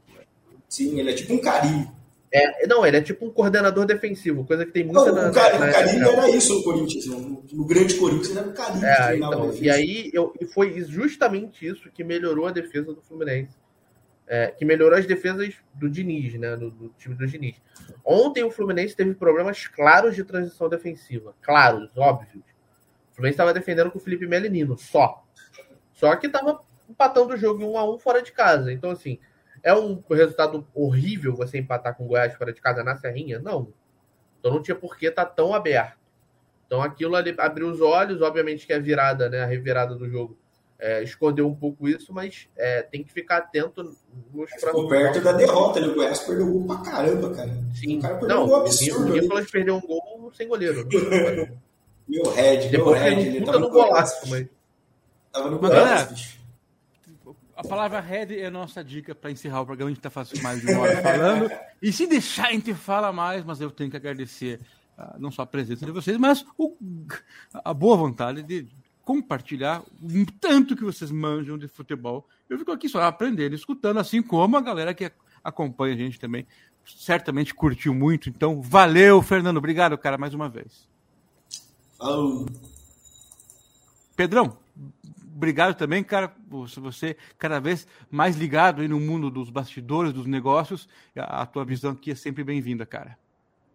Sim, ele é tipo um carinho. É, não, ele é tipo um coordenador defensivo, coisa que tem muita não, na, o, Car na, o Carilho era isso no Corinthians, no, no grande Corinthians era o Carilho é, então, E aí eu, e foi justamente isso que melhorou a defesa do Fluminense. É, que melhorou as defesas do Diniz, né? Do, do, time do Diniz. Ontem o Fluminense teve problemas claros de transição defensiva. Claros, óbvios. O Fluminense estava defendendo com o Felipe Melinino, só. Só que estava empatando o jogo em um a um fora de casa. Então, assim, é um resultado horrível você empatar com o Goiás fora de casa na Serrinha? Não. Então não tinha por que estar tá tão aberto. Então aquilo ali abriu os olhos, obviamente que a virada, né, a revirada do jogo é, escondeu um pouco isso, mas é, tem que ficar atento nos Ficou perto da derrota, né? o Goiás perdeu um gol pra caramba, cara. Sim, o cara perdeu não, um gol absurdo. O Nicolas perdeu um gol sem goleiro. *laughs* meu head, Depois meu head. Ele tava no golaço, mas... Tava no golaço, a palavra red é a nossa dica para encerrar o programa. A gente está fazendo mais de uma hora falando. E se deixar, a gente fala mais, mas eu tenho que agradecer uh, não só a presença de vocês, mas o, a boa vontade de compartilhar um tanto que vocês manjam de futebol. Eu fico aqui só aprendendo, escutando, assim como a galera que acompanha a gente também certamente curtiu muito. Então, valeu, Fernando. Obrigado, cara, mais uma vez. Falou. Pedrão, obrigado também, cara, você cada vez mais ligado aí no mundo dos bastidores, dos negócios. A, a tua visão aqui é sempre bem-vinda, cara.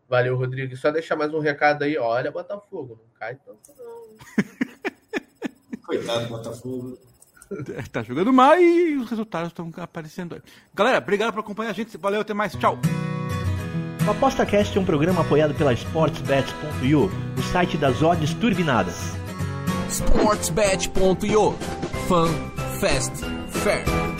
Valeu, Rodrigo. Só deixar mais um recado aí. Olha, Botafogo, não cai tanto não. *laughs* Coitado do Botafogo. É, tá jogando mal e os resultados estão aparecendo aí. Galera, obrigado por acompanhar a gente. Valeu, até mais. Tchau. O ApostaCast é um programa apoiado pela SportsBet.io, o site das odds turbinadas sportsbet.io. Fun, fast, fair.